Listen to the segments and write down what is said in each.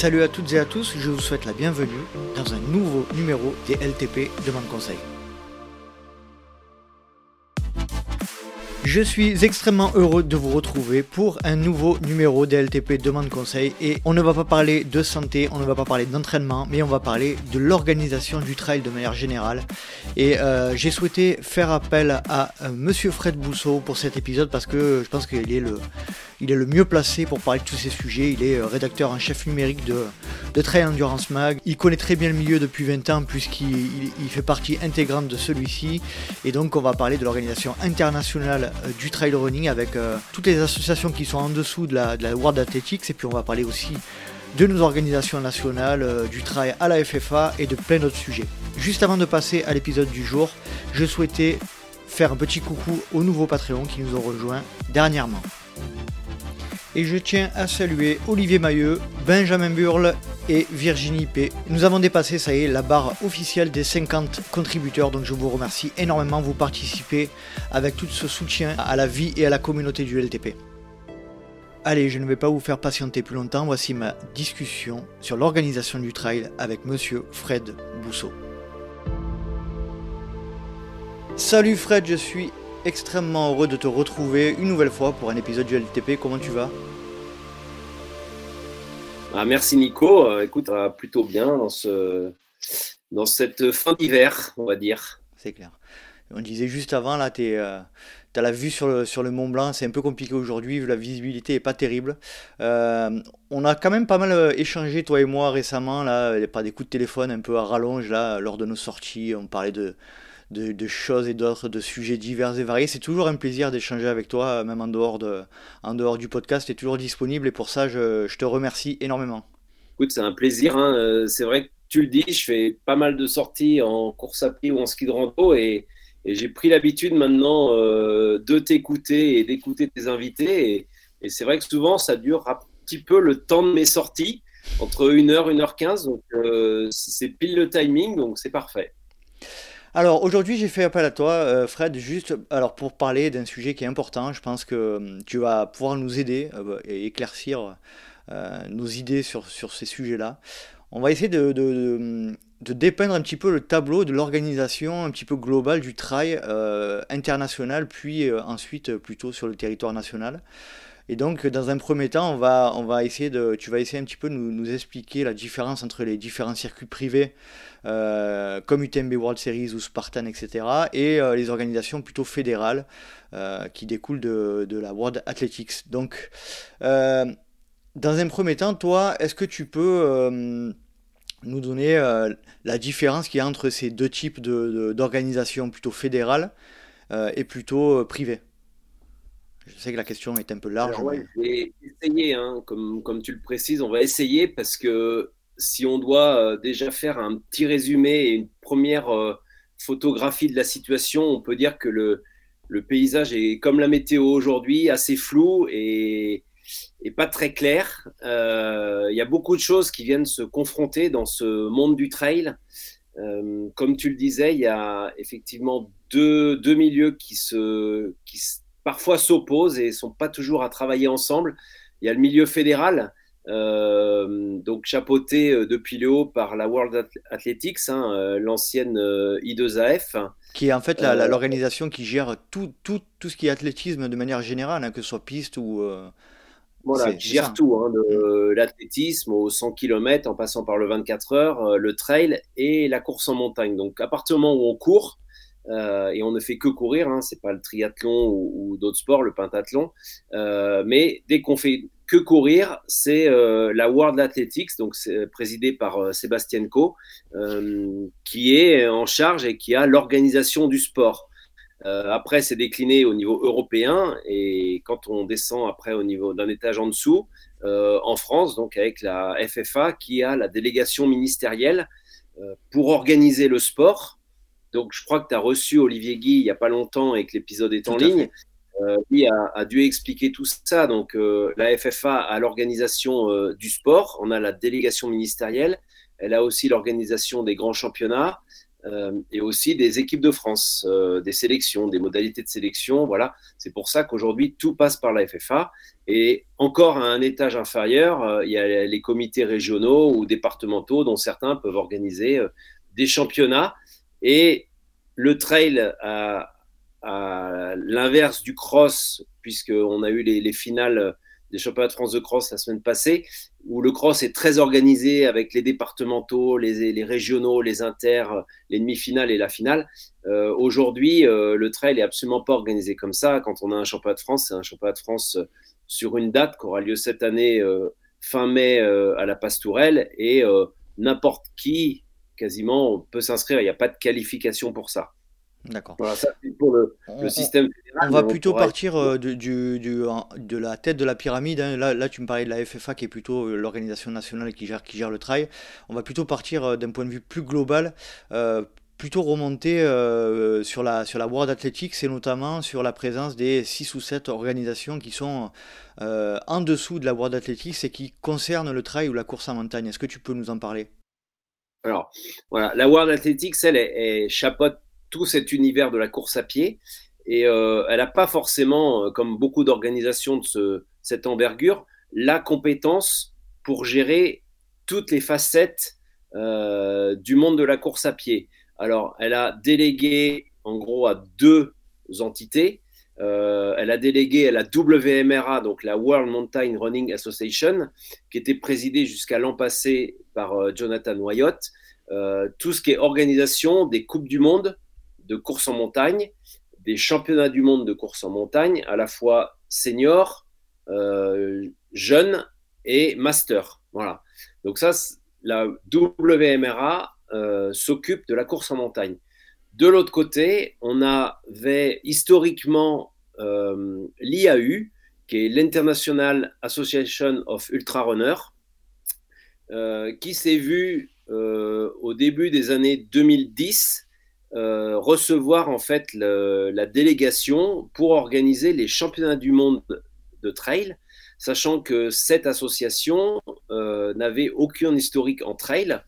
Salut à toutes et à tous, je vous souhaite la bienvenue dans un nouveau numéro des LTP Demande Conseil. Je suis extrêmement heureux de vous retrouver pour un nouveau numéro DLTP Demande Conseil et on ne va pas parler de santé, on ne va pas parler d'entraînement, mais on va parler de l'organisation du trail de manière générale. Et euh, j'ai souhaité faire appel à euh, Monsieur Fred Bousseau pour cet épisode parce que je pense qu'il est le, il est le mieux placé pour parler de tous ces sujets. Il est euh, rédacteur en chef numérique de, Trail Endurance Mag. Il connaît très bien le milieu depuis 20 ans puisqu'il fait partie intégrante de celui-ci. Et donc on va parler de l'organisation internationale euh, du trail running avec euh, toutes les associations qui sont en dessous de la, World Athletics et puis on va parler aussi de nos organisations nationales, du trail à la FFA et de plein d'autres sujets. Juste avant de passer à l'épisode du jour, je souhaitais faire un petit coucou aux nouveaux Patreons qui nous ont rejoints dernièrement. Et je tiens à saluer Olivier Mailleux, Benjamin Burle et Virginie P. Nous avons dépassé, ça y est, la barre officielle des 50 contributeurs, donc je vous remercie énormément. Vous participez avec tout ce soutien à la vie et à la communauté du LTP. Allez, je ne vais pas vous faire patienter plus longtemps. Voici ma discussion sur l'organisation du trail avec monsieur Fred Bousseau. Salut Fred, je suis extrêmement heureux de te retrouver une nouvelle fois pour un épisode du LTP. Comment tu vas? Ah, Merci Nico. Euh, écoute, plutôt bien dans, ce, dans cette fin d'hiver, on va dire. C'est clair. On disait juste avant, là, tu euh, as la vue sur le, sur le Mont Blanc, c'est un peu compliqué aujourd'hui, la visibilité n'est pas terrible. Euh, on a quand même pas mal échangé, toi et moi, récemment, là, par des coups de téléphone un peu à rallonge, là, lors de nos sorties. On parlait de, de, choses et d'autres, de sujets divers et variés. C'est toujours un plaisir d'échanger avec toi, même en dehors, de, en dehors du podcast. Tu es toujours disponible et pour ça, je, te remercie énormément. Écoute, c'est un plaisir. Hein. Euh, c'est vrai que tu le dis, je fais pas mal de sorties en course à pied ou en ski de rando et, et j'ai pris l'habitude maintenant euh, de t'écouter et d'écouter tes invités. Et, et c'est vrai que souvent, ça dure un petit peu le temps de mes sorties, entre 1h, 1h15. Donc, euh, c'est pile le timing, donc c'est parfait. Alors aujourd'hui j'ai fait appel à toi euh, Fred juste alors pour parler d'un sujet qui est important. Je pense que hum, tu vas pouvoir nous aider euh, et éclaircir euh, nos idées sur, sur ces sujets-là. On va essayer de, de, dépeindre un petit peu le tableau de l'organisation un petit peu globale du trail international puis ensuite plutôt sur le territoire national. Et donc, dans un premier temps, on va, on va essayer de, tu vas essayer un petit peu de nous expliquer la différence entre les différents circuits privés, euh, comme UTMB World Series ou Spartan, etc., et euh, les organisations plutôt fédérales euh, qui découlent de, de, la World Athletics. Donc, dans un premier temps, toi, est-ce que tu peux nous donner la différence qu'il y a entre ces deux types d'organisations plutôt fédérales et plutôt privées? Je sais que la question est un peu large. Alors, Je vais essayer, hein, comme, comme tu le précises, on va essayer parce que si on doit euh, déjà faire un petit résumé et une première euh, photographie de la situation, on peut dire que le, paysage est comme la météo aujourd'hui, assez flou et, pas très clair. Euh, il y a beaucoup de choses qui viennent se confronter dans ce monde du trail. comme tu le disais, il y a effectivement deux, deux milieux qui se, qui parfois s'opposent et sont pas toujours à travailler ensemble. Il y a le milieu fédéral, donc chapeauté euh, depuis le haut par la World Athletics, hein, euh, l'ancienne I2AF. Qui est en fait l'organisation qui gère tout, tout, tout, ce qui est athlétisme de manière générale, hein, que ce soit piste ou... Voilà, qui gère tout, hein, de mm. l'athlétisme au 100 km en passant par le 24 heures, le trail et la course en montagne. Donc à partir du moment où on court, euh, et on ne fait que courir, hein, c'est pas le triathlon ou, d'autres sports, le pentathlon, euh, mais dès qu'on fait que courir, c'est euh, la World Athletics, donc c'est présidé par Sébastien Co, qui est en charge et qui a l'organisation du sport. après, c'est décliné au niveau européen et quand on descend après au niveau d'un étage en dessous, en France, donc avec la FFA qui a la délégation ministérielle pour organiser le sport donc, je crois que tu as reçu Olivier Guy il n'y a pas longtemps et que l'épisode est en ligne. Euh, lui a, dû expliquer tout ça. Donc, euh, la FFA a l'organisation euh, du sport, on a la délégation ministérielle, elle a aussi l'organisation des grands championnats. et aussi des équipes de France, des sélections, des modalités de sélection. Voilà, c'est pour ça qu'aujourd'hui tout passe par la FFA. Et encore à un étage inférieur, il y a les comités régionaux ou départementaux dont certains peuvent organiser des championnats. Et le trail, à, l'inverse du cross, puisqu'on a eu les, finales des championnats de France de cross la semaine passée, où le cross est très organisé avec les départementaux, les, régionaux, les inters, les demi-finales et la finale. Euh, aujourd'hui, euh, le trail est absolument pas organisé comme ça. Quand on a un championnat de France, c'est un championnat de France sur une date qui aura lieu cette année, euh, fin mai, à la Pastourelle, et n'importe qui quasiment, peut s'inscrire. Il n'y a pas de qualification pour ça. D'accord. Voilà, ça c'est pour le, système fédéral. On va plutôt partir euh, de, du, de la tête de la pyramide. Hein. Là, là, tu me parlais de la FFA qui est plutôt euh, l'organisation nationale qui gère, qui gère le trail. On va plutôt partir euh, d'un point de vue plus global, plutôt remonter sur, la, sur la World Athletics et notamment sur la présence des 6 ou 7 organisations qui sont en dessous de la World Athletics et qui concernent le trail ou la course en montagne. Est-ce que tu peux nous en parler? Alors, voilà, la World Athletics, elle, est chapeaute tout cet univers de la course à pied. Et euh, elle n'a pas forcément, euh, comme beaucoup d'organisations de ce, cette envergure, la compétence pour gérer toutes les facettes euh, du monde de la course à pied. Alors, elle a délégué en gros à deux entités. elle a délégué à la WMRA, donc la World Mountain Running Association, qui était présidée jusqu'à l'an passé par Jonathan Wyatt, tout ce qui est organisation des Coupes du Monde de course en montagne, des championnats du monde de course en montagne, à la fois senior, euh, jeune et master. Voilà. Donc ça, la WMRA euh, s'occupe de la course en montagne. De l'autre côté, on avait historiquement euh, l'IAU, qui est l'International Association of Ultra Runners, qui s'est vu au début des années 2010 euh, recevoir en fait la délégation pour organiser les championnats du monde de trail, sachant que cette association euh, n'avait aucun historique en trail.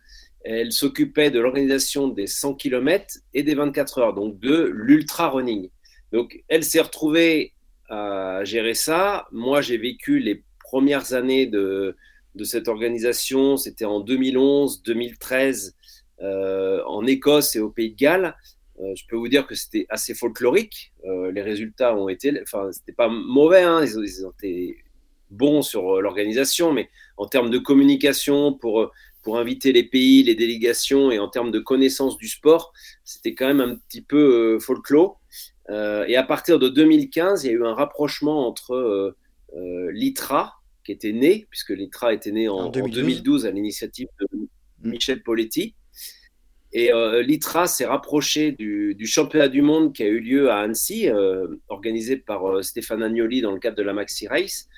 Elle s'occupait de l'organisation des 100 km et des 24 heures, donc de l'ultra running. Donc elle s'est retrouvée à gérer ça. Moi, j'ai vécu les premières années de, cette organisation, c'était en 2011, 2013 euh, en Écosse et au Pays de Galles. Euh, je peux vous dire que c'était assez folklorique. Euh, les résultats ont été, enfin, c'était pas mauvais, hein. ils, ont été bons sur l'organisation, mais en termes de communication pour pour inviter les pays, les délégations et en termes de connaissance du sport, c'était quand même un petit peu folklore. et à partir de 2015, il y a eu un rapprochement entre l'ITRA, qui était né, puisque l'ITRA était né en, 2012. à l'initiative de mm. Michel Poletti, et euh, l'ITRA s'est rapproché du, championnat du monde qui a eu lieu à Annecy, euh, organisé par euh, Stéphane Agnoli dans le cadre de la Maxi Race.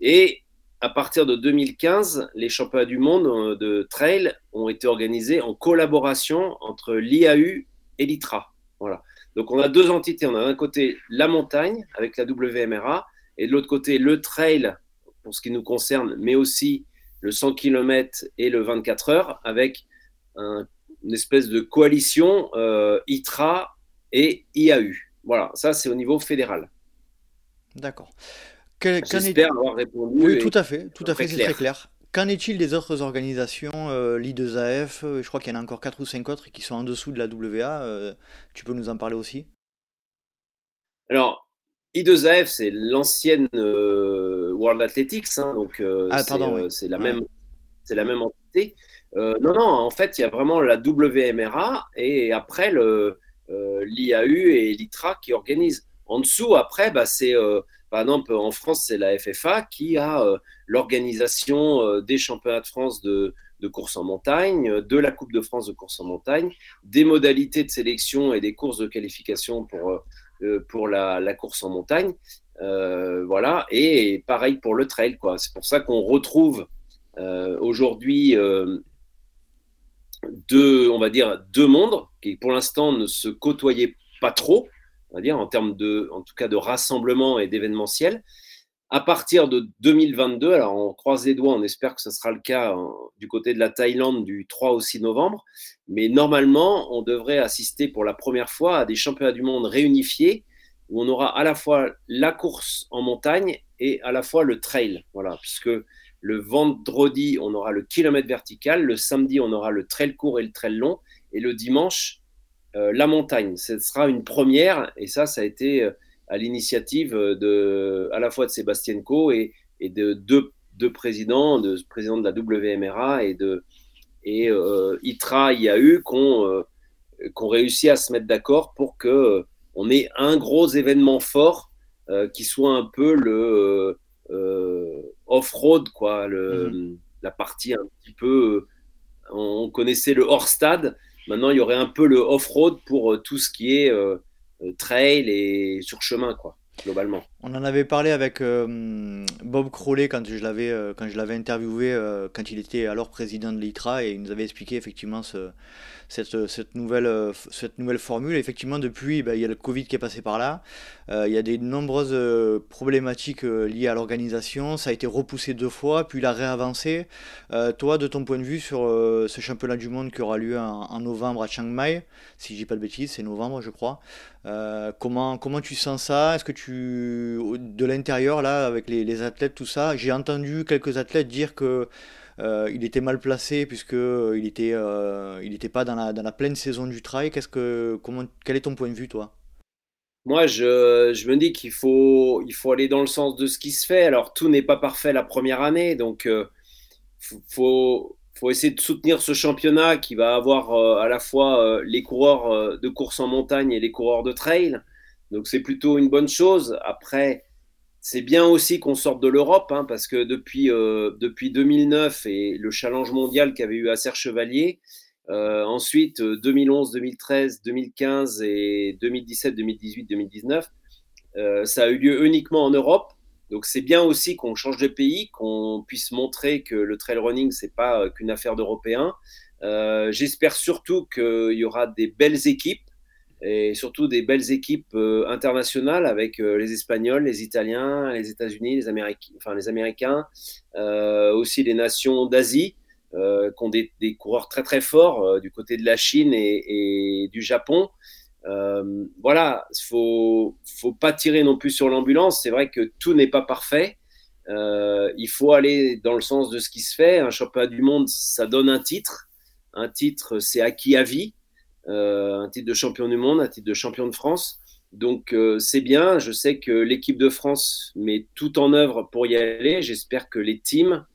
Et à partir de 2015, les championnats du monde de trail ont été organisés en collaboration entre l'IAU et l'ITRA. Voilà. Donc on a deux entités. On a d'un côté la montagne avec la WMRA et de l'autre côté le trail pour ce qui nous concerne, mais aussi le 100 km et le 24 heures avec un une espèce de coalition euh, ITRA et IAU. Voilà, ça c'est au niveau fédéral. D'accord. J'espère avoir répondu. Oui, tout à fait, tout à fait, c'est très clair. Qu'en est-il des autres organisations, euh, l'I2AF Je crois qu'il y en a encore 4 ou 5 autres qui sont en dessous de la WA. Euh, tu peux nous en parler aussi? Alors, I2AF, c'est l'ancienne World Athletics, hein, donc ah, c'est la, même, la même entité. Euh, non, non, en fait, il y a vraiment la WMRA et après le, euh, l'IAU et l'ITRA qui organisent. En dessous, après, bah, c'est, euh, par exemple, en France, c'est la FFA qui a l'organisation des championnats de France de, course en montagne, de la Coupe de France de course en montagne, des modalités de sélection et des courses de qualification pour, pour la, course en montagne. voilà, et pareil pour le trail, quoi. C'est pour ça qu'on retrouve aujourd'hui deux, on va dire, deux mondes qui pour l'instant ne se côtoyaient pas trop, on va dire, en termes de, en tout cas, de rassemblement et d'événementiel. à partir de 2022, alors on croise les doigts, on espère que ce sera le cas hein, du côté de la Thaïlande du 3 au 6 novembre, mais normalement, on devrait assister pour la première fois à des championnats du monde réunifiés où on aura à la fois la course en montagne et à la fois le trail. Voilà, puisque le vendredi, on aura le kilomètre vertical, le samedi, on aura le trail court et le trail long, et le dimanche, euh, la montagne. Ce sera une première, et ça, ça a été euh, à l'initiative de, à la fois de Sébastien Co et, de deux, présidents, de président de la WMRA et de et euh, ITRA IAU qui ont, euh, réussi à se mettre d'accord pour que euh, on ait un gros événement fort qui soit un peu le off-road, quoi, le, mhm. la partie un petit peu. on connaissait le hors-stade. Maintenant, il y aurait un peu le off-road pour tout ce qui est euh, trail et sur chemin, quoi, globalement. On en avait parlé avec euh, Bob Crowley quand je l'avais euh, quand je l'avais interviewé quand il était alors président de l'ITRA et il nous avait expliqué effectivement ce, cette, nouvelle, cette nouvelle formule. Effectivement, depuis, ben, il y a le Covid qui est passé par là. il y a des nombreuses problématiques liées à l'organisation. Ça a été repoussé deux fois, puis il a réavancé. toi, de ton point de vue sur ce championnat du monde qui aura lieu en, novembre à Chiang Mai, si je dis pas de bêtises, c'est novembre, je crois. Euh, comment, comment tu sens ça? Est-ce que tu, de l'intérieur, là, avec les, athlètes, tout ça, j'ai entendu quelques athlètes dire que euh, il était mal placé puisque euh, il était, il n'était pas dans la, pleine saison du trail. Qu'est-ce que, comment, quel est ton point de vue, toi? Moi, je, je, me dis qu'il faut, il faut aller dans le sens de ce qui se fait. Alors, tout n'est pas parfait la première année, donc il faut, faut essayer de soutenir ce championnat qui va avoir euh, à la fois euh, les coureurs euh, de course en montagne et les coureurs de trail. Donc c'est plutôt une bonne chose. Après, c'est bien aussi qu'on sorte de l'Europe, hein, parce que depuis, depuis 2009 et le challenge mondial qu'avait eu Acer Chevalier, ensuite 2011, 2013, 2015 et 2017, 2018, 2019, ça a eu lieu uniquement en Europe. Donc c'est bien aussi qu'on change de pays, qu'on puisse montrer que le trail running c'est pas euh, qu'une affaire d'Européens. Euh, j'espère surtout qu'il y aura des belles équipes et surtout des belles équipes euh, internationales avec les Espagnols, les Italiens, les États-Unis, les, Américains, enfin, les Américains, aussi les nations d'Asie. qui ont des, coureurs très très forts du côté de la Chine et du Japon. Euh, voilà, il faut, faut pas tirer non plus sur l'ambulance. C'est vrai que tout n'est pas parfait. Euh, il faut aller dans le sens de ce qui se fait. Un championnat du monde, ça donne un titre. Un titre, c'est acquis à vie. Euh, un titre de champion du monde, un titre de champion de France. Donc c'est bien. Je sais que l'équipe de France met tout en œuvre pour y aller. J'espère que les teams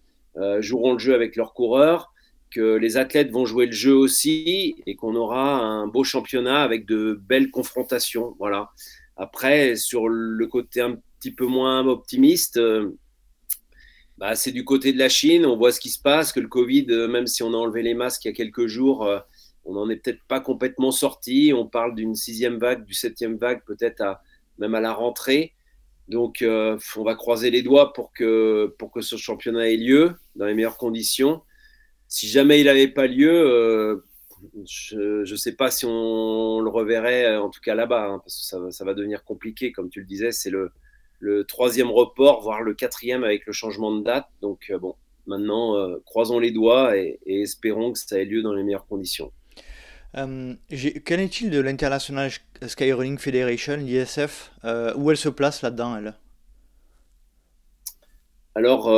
joueront le jeu avec leurs coureurs que les athlètes vont jouer le jeu aussi et qu'on aura un beau championnat avec de belles confrontations. Voilà. Après, sur le côté un petit peu moins optimiste, euh, bah, c'est du côté de la Chine. On voit ce qui se passe, que le Covid, euh, même si on a enlevé les masques il y a quelques jours, euh, on n'en est peut-être pas complètement sorti. On parle d'une sixième vague, du septième vague, peut-être même à la rentrée. Donc, on va croiser les doigts pour que, ce championnat ait lieu dans les meilleures conditions si jamais il n'avait pas lieu, euh, je ne sais pas si on le reverrait, euh, en tout cas là-bas, hein, parce que ça, va devenir compliqué, comme tu le disais, c'est le, troisième report, voire le quatrième avec le changement de date. Donc euh, bon, maintenant, croisons les doigts et, espérons que ça ait lieu dans les meilleures conditions. Qu'en est-il de l'International Skyrunning Federation, l'ISF Où elle se place là-dedans, elle? Alors,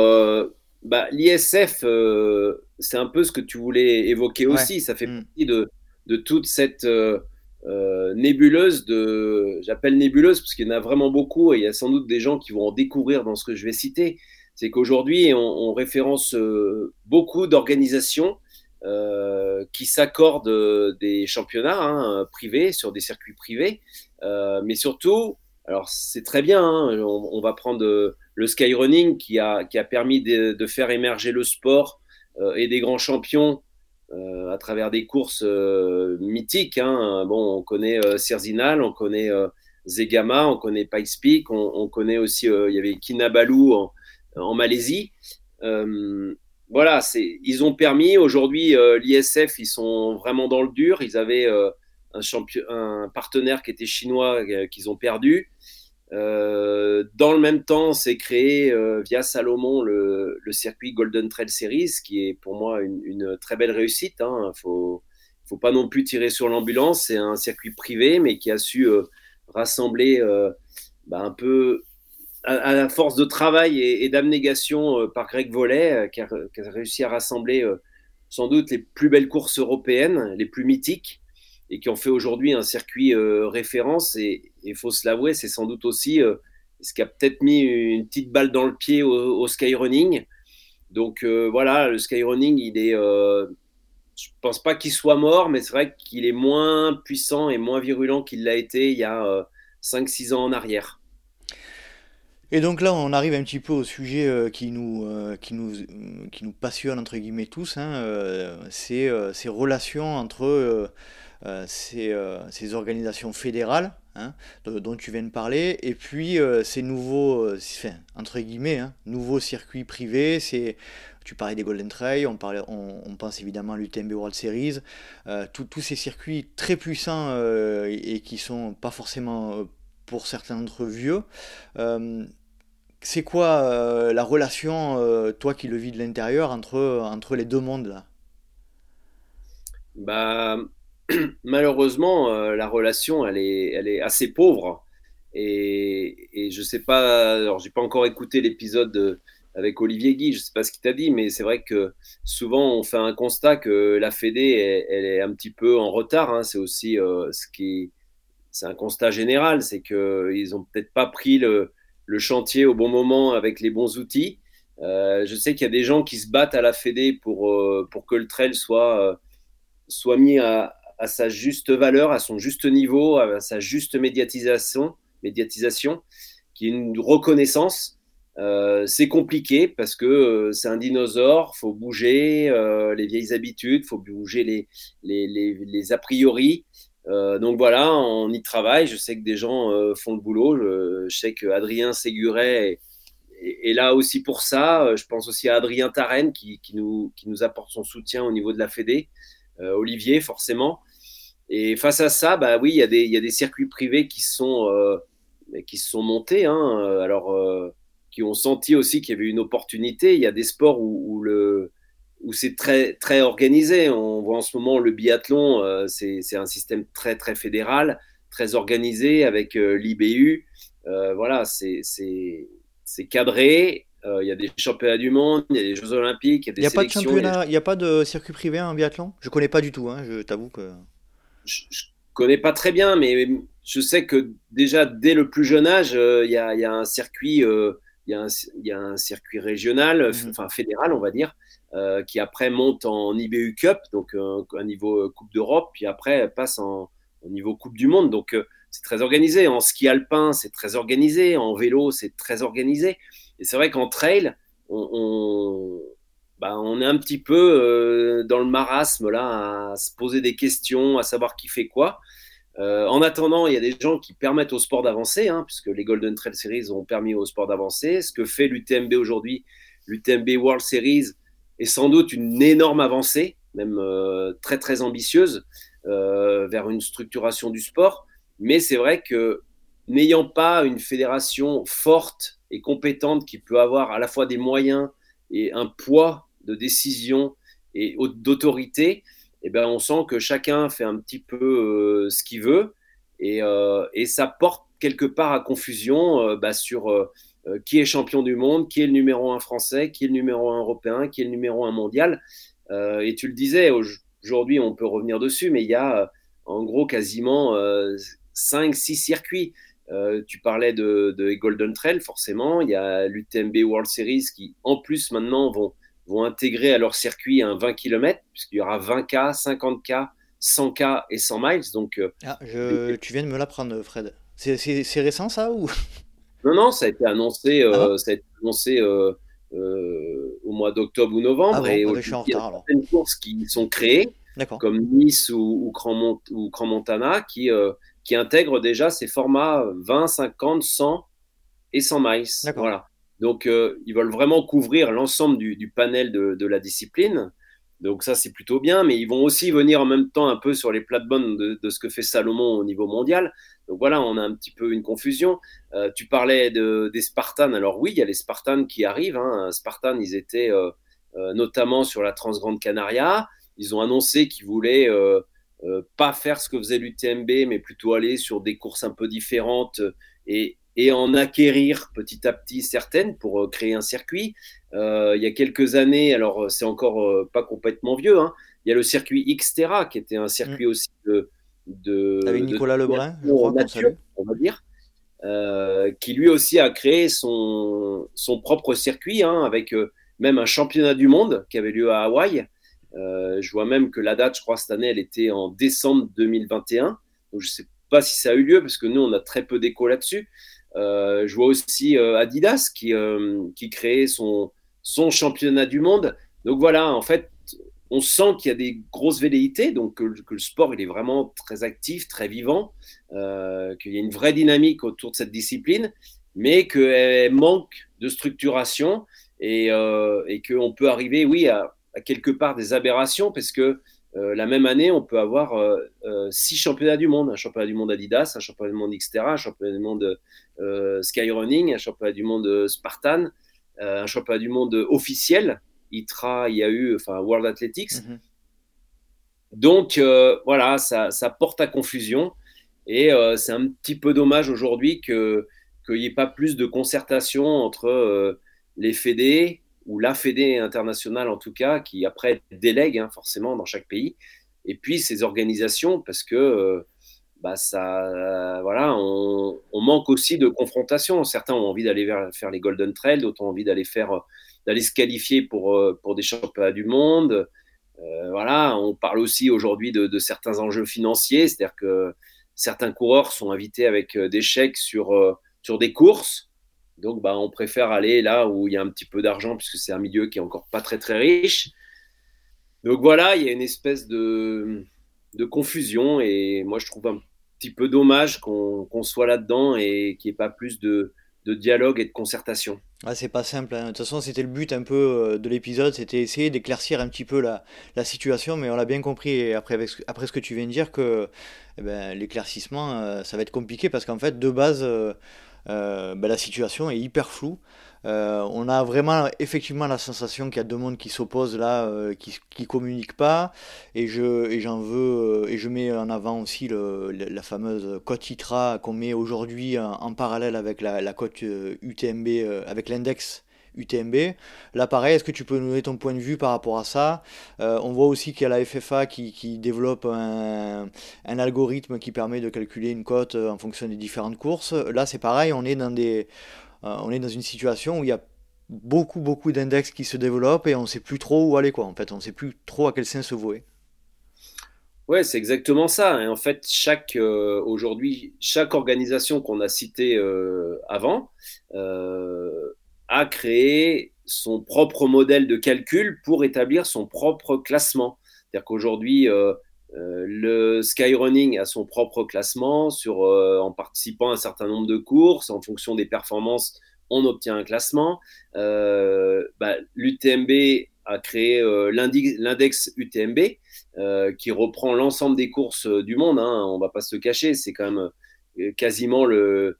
bah, l'ISF, euh, c'est un peu ce que tu voulais évoquer aussi. Ça fait mm. partie de, de, toute cette euh, euh, nébuleuse de. J'appelle nébuleuse parce qu'il y en a vraiment beaucoup et il y a sans doute des gens qui vont en découvrir dans ce que je vais citer. C'est qu'aujourd'hui, on, référence beaucoup d'organisations qui s'accordent des championnats hein, privés sur des circuits privés, mais surtout, alors c'est très bien, hein, on, va prendre le skyrunning qui a, qui a permis de, faire émerger le sport euh, et des grands champions euh, à travers des courses euh, mythiques. Hein. Bon, on connaît Cerzinal, on connaît Zegama, on connaît Pikes Peak, on, connaît aussi, il y avait Kinabalu en Malaisie. Voilà, ils ont permis, aujourd'hui, l'ISF, ils sont vraiment dans le dur. Ils avaient un, champion, un partenaire qui était chinois qu'ils ont perdu. dans le même temps, c'est créé via Salomon le, circuit Golden Trail Series, qui est pour moi une, très belle réussite. Il hein. faut, faut pas non plus tirer sur l'ambulance. C'est un circuit privé, mais qui a su rassembler bah, un peu à, la force de travail et, d'abnégation par Greg Vollet, qui a, qui, a, réussi à rassembler sans doute les plus belles courses européennes, les plus mythiques, et qui ont fait aujourd'hui un circuit euh, référence. Et il faut se l'avouer, c'est sans doute aussi euh, ce qui a peut-être mis une petite balle dans le pied au, skyrunning. Donc euh, voilà, le skyrunning, il est, je pense pas qu'il soit mort, mais c'est vrai qu'il est moins puissant et moins virulent qu'il l'a été il y a 5-6 ans en arrière. Et donc là, on arrive un petit peu au sujet euh, qui, nous, euh, qui, nous, qui nous passionne, entre guillemets, tous, hein, euh, c'est ces relations entre ces, organisations fédérales, hein, dont tu viens de parler, et puis ces nouveaux, entre guillemets, hein, nouveaux circuits privés, c'est... Tu parlais des Golden Trail, on, parlait, on, pense évidemment à l'UTMB World Series, tous ces circuits très puissants et, qui sont pas forcément pour certains d'entre eux vieux c'est quoi euh, la relation, euh, toi qui le vis de l'intérieur, entre, entre les deux mondes là? Bah, Malheureusement, euh, la relation, elle est, elle est assez pauvre. Et, et je sais pas, alors j'ai pas encore écouté l'épisode avec Olivier Guy, je sais pas ce qu'il t'a dit, mais c'est vrai que souvent on fait un constat que la Fédé, elle, est un petit peu en retard. Hein. C'est aussi ce qui, c'est un constat général, c'est qu'ils ont peut-être pas pris le, le chantier au bon moment avec les bons outils. Euh, je sais qu'il y a des gens qui se battent à la Fédé pour, euh, pour que le trail soit, euh, soit mis à, sa juste valeur, à son juste niveau, à sa juste médiatisation, médiatisation qui est une reconnaissance. c'est compliqué parce que c'est un dinosaure, faut bouger les vieilles habitudes, faut bouger les, les, les, les a priori. Euh, donc voilà, on y travaille. Je sais que des gens euh, font le boulot. Je, sais que Adrien Séguret est, là aussi pour ça. Euh, je pense aussi à Adrien Tarenne qui, nous, qui nous apporte son soutien au niveau de la Fédé. Olivier, forcément. Et face à ça, bah oui, il y, a des, y a des circuits privés qui sont, qui se sont montés. Hein. alors, qui ont senti aussi qu'il y avait une opportunité. Il y a des sports où le où c'est très, très organisé. On voit en ce moment le biathlon, euh, c'est un système très, très fédéral, très organisé avec euh, l'IBU. Euh, voilà, c'est cadré. Il y a des championnats du monde, il y a des Jeux Olympiques, il y a des a de championnat, il n'y a pas de circuit privé en biathlon? Je connais pas du tout, hein, je t'avoue que. Je, je, connais pas très bien, mais je sais que déjà dès le plus jeune âge, il y, a, y, a, un circuit, il y, y, a un circuit régional, mmh enfin fédéral, on va dire, euh, qui après monte en IBU Cup, donc euh, un niveau euh, Coupe d'Europe, puis après passe en, au niveau Coupe du Monde. Donc c'est très organisé. En ski alpin, c'est très organisé. En vélo, c'est très organisé. Et c'est vrai qu'en trail, on, bah, est un petit peu dans le marasme là, à se poser des questions, à savoir qui fait quoi. en attendant, il y a des gens qui permettent au sport d'avancer, hein, puisque les Golden Trail Series ont permis au sport d'avancer. Ce que fait l'UTMB aujourd'hui, l'UTMB World Series, est sans doute une énorme avancée, même euh, très très ambitieuse, euh, vers une structuration du sport. Mais c'est vrai que n'ayant pas une fédération forte et compétente qui peut avoir à la fois des moyens et un poids de décision et d'autorité, eh ben on sent que chacun fait un petit peu euh, ce qu'il veut et, et, ça porte quelque part à confusion bah, sur qui est champion du monde, qui est le numéro un français, qui est le numéro un européen, qui est le numéro un mondial. Euh, et tu le disais, aujourd'hui on peut revenir dessus, mais il y a euh, en gros quasiment 5-6 circuits. tu parlais de, Golden Trail, forcément. Il y a l'UTMB World Series qui, en plus, maintenant vont, vont intégrer à leur circuit un 20 km, puisqu'il y aura 20K, 50K, 100K et 100 miles. Donc, ah, tu viens de me l'apprendre, Fred. C'est récent ça ou? Non, non, ça a été annoncé, euh, ah ça a été annoncé euh, euh, au mois d'octobre ou novembre. Ah et il y a certaines courses qui sont créées, comme Nice ou, ou, Grand, ou Montana, qui, qui intègrent déjà ces formats 20, 50, 100 et 100 miles. Voilà. Donc, ils veulent vraiment couvrir l'ensemble du, du, panel de, de, la discipline. Donc ça, c'est plutôt bien, mais ils vont aussi venir en même temps un peu sur les plates-bonnes de, ce que fait Salomon au niveau mondial. Donc voilà, on a un petit peu une confusion. Euh, tu parlais de, des Spartans. Alors oui, il y a les Spartans qui arrivent. Hein. Spartans, ils étaient euh, euh, notamment sur la Transgrande Canaria. Ils ont annoncé qu'ils voulaient pas faire ce que faisait l'UTMB, mais plutôt aller sur des courses un peu différentes et, et en acquérir petit à petit certaines pour euh, créer un circuit. Euh, il y a quelques années, alors euh, c'est encore pas complètement vieux, hein, il y a le circuit Xterra qui était un circuit mm. aussi de, de avec Nicolas Lebrun, je crois, nature, on va dire, qui lui aussi a créé son, son propre circuit hein, avec même un championnat du monde qui avait lieu à Hawaï. je vois même que la date, je crois, cette année, elle était en décembre 2021. Donc je sais pas si ça a eu lieu parce que nous, on a très peu d'écho là-dessus. Euh, je vois aussi euh, Adidas qui, euh, qui crée son, son championnat du monde. Donc voilà, en fait, on sent qu'il y a des grosses velléités, donc que, le sport il est vraiment très actif, très vivant, qu'il y a une vraie dynamique autour de cette discipline, mais qu'elle manque de structuration et, et qu'on peut arriver, oui, à, à, quelque part des aberrations, parce que euh, la même année, on peut avoir euh, euh, six championnats du monde un championnat du monde Adidas, un championnat du monde Xterra, un championnat du monde Skyrunning, un championnat du monde Spartan, un championnat du monde officiel. ITRA, il y a eu, enfin World Athletics. Mhm. Donc voilà, ça, ça, porte à confusion et c'est un petit peu dommage aujourd'hui qu'il n'y ait pas plus de concertation entre les fédés, ou la Fédé internationale en tout cas, qui après délègue hein, forcément dans chaque pays, et puis ces organisations, parce que euh, bah, ça, voilà, on, manque aussi de confrontation. Certains ont envie d'aller faire les Golden Trail, d'autres ont envie d'aller faire, d'aller se qualifier pour, euh, pour des championnats du monde. Euh, voilà, on parle aussi aujourd'hui de, de, certains enjeux financiers, c'est-à-dire que certains coureurs sont invités avec des chèques sur, sur des courses donc, bah, on préfère aller là où il y a un petit peu d'argent, puisque c'est un milieu qui est encore pas très très riche. Donc voilà, il y a une espèce de, de confusion, et moi je trouve un petit peu dommage qu'on soit là-dedans et qu'il n'y ait pas plus de, de, dialogue et de concertation. Ah, c'est pas simple. Hein. De toute façon, c'était le but un peu euh, de l'épisode, c'était essayer d'éclaircir un petit peu la, la, situation, mais on l'a bien compris après, après ce que tu viens de dire que eh ben, l'éclaircissement, euh, ça va être compliqué parce qu'en fait, de base, euh, euh, ben, la situation est hyper floue. Euh, on a vraiment effectivement la sensation qu'il y a deux mondes qui s'opposent là, euh, qui, qui communiquent pas. Et je j'en veux et je mets en avant aussi la fameuse cote ITRA qu'on met aujourd'hui en, parallèle avec la, la cote UTMB, avec l'index UTMB. Là, pareil, est-ce que tu peux nous donner ton point de vue par rapport à ça? Euh, On voit aussi qu'il y a la FFA qui, développe un, algorithme qui permet de calculer une cote euh, en fonction des différentes courses. Là, c'est pareil, on est dans, des, euh, on est dans une situation où il y a beaucoup, beaucoup d'index qui se développent et on ne sait plus trop où aller, quoi. En fait, on ne sait plus trop à quel sens se vouer. Ouais, c'est exactement ça. Et en fait, aujourd'hui, chaque organisation qu'on a citée avant a créé son propre modèle de calcul pour établir son propre classement. C'est-à-dire qu'aujourd'hui, euh, euh, le skyrunning a son propre classement sur, euh, en participant à un certain nombre de courses, en fonction des performances, on obtient un classement. Bah, L'UTMB a créé l'index UTMB qui reprend l'ensemble des courses du monde. Hein, on ne va pas se cacher, c'est quand même quasiment le,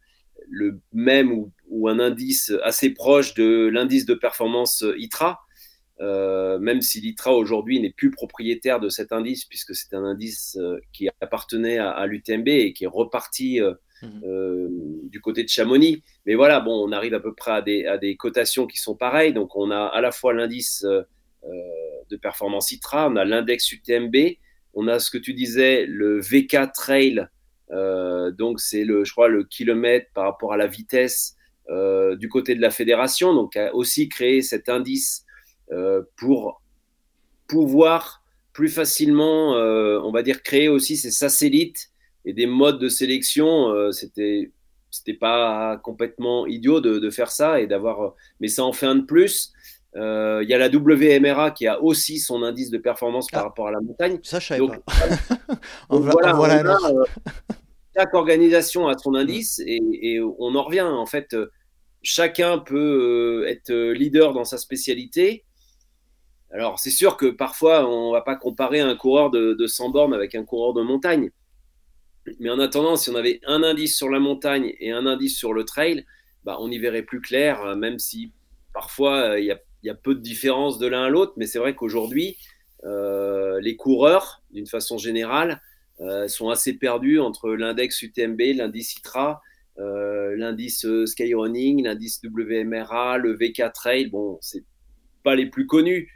le même ou, un indice assez proche de l'indice de performance ITRA, euh, même si l'ITRA aujourd'hui n'est plus propriétaire de cet indice, puisque c'est un indice euh, qui appartenait à, l'UTMB et qui est reparti euh, mhm. du côté de Chamonix. Mais voilà, bon, on arrive à peu près à des, à des cotations qui sont pareilles. Donc on a à la fois l'indice de performance ITRA, on a l'index UTMB, on a ce que tu disais, le VK Trail donc c'est le, je crois, le kilomètre par rapport à la vitesse du côté de la fédération. Donc a aussi créé cet indice euh, pour pouvoir plus facilement, on va dire, créer aussi ces satellites et des modes de sélection. C'était c'était pas complètement idiot de, faire ça et d'avoir, mais ça en fait un de plus. Il y a la WMRA qui a aussi son indice de performance par ah. rapport à la montagne. Ça, je savais pas. voilà, chaque organisation a son indice et, on en revient. En fait, chacun peut euh, être leader dans sa spécialité. Alors, c'est sûr que parfois, on va pas comparer un coureur de, de 100 bornes avec un coureur de montagne. Mais en attendant, si on avait un indice sur la montagne et un indice sur le trail, bah, on y verrait plus clair, euh, même si parfois il y, a, peu de différence de l'un à l'autre. Mais c'est vrai qu'aujourd'hui, euh, les coureurs, d'une façon générale, euh, sont assez perdus entre l'index UTMB, l'indice ITRA, l'indice Skyrunning, l'indice WMRA, le VK Trail. Bon, c'est pas les plus connus.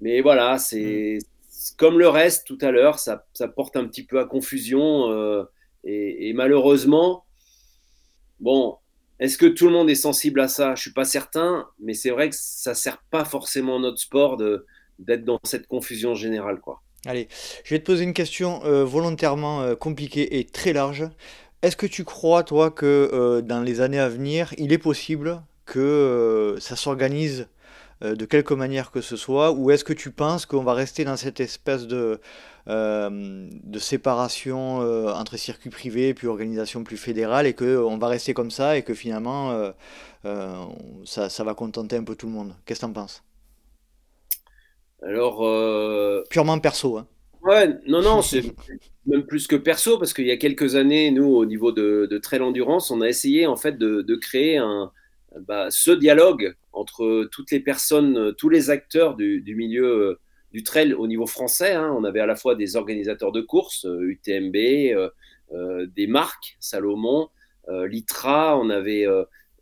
Mais voilà, c'est mm. comme le reste tout à l'heure, ça, porte un petit peu à confusion. et, et, malheureusement, bon, est-ce que tout le monde est sensible à ça? Je suis pas certain, mais c'est vrai que ça sert pas forcément notre sport d'être dans cette confusion générale, quoi. Allez, je vais te poser une question euh, volontairement euh, compliquée et très large. Est-ce que tu crois, toi, que euh, dans les années à venir, il est possible que ça s'organise de quelque manière que ce soit, ou est-ce que tu penses qu'on va rester dans cette espèce de euh, de séparation euh, entre circuits privés et puis organisation plus fédérale et qu'on va rester comme ça et que finalement euh, ça, ça, va contenter un peu tout le monde? Qu'est-ce que tu en penses? Alors. Purement perso. Hein. Ouais, non, non, c'est même plus que perso parce qu'il y a quelques années, nous, au niveau de, de Trail Endurance, on a essayé en fait de, de créer un, bah, ce dialogue entre toutes les personnes, tous les acteurs du, du milieu du trail au niveau français. Hein. On avait à la fois des organisateurs de courses, UTMB, euh, euh, euh, des marques, Salomon, Litra, on avait,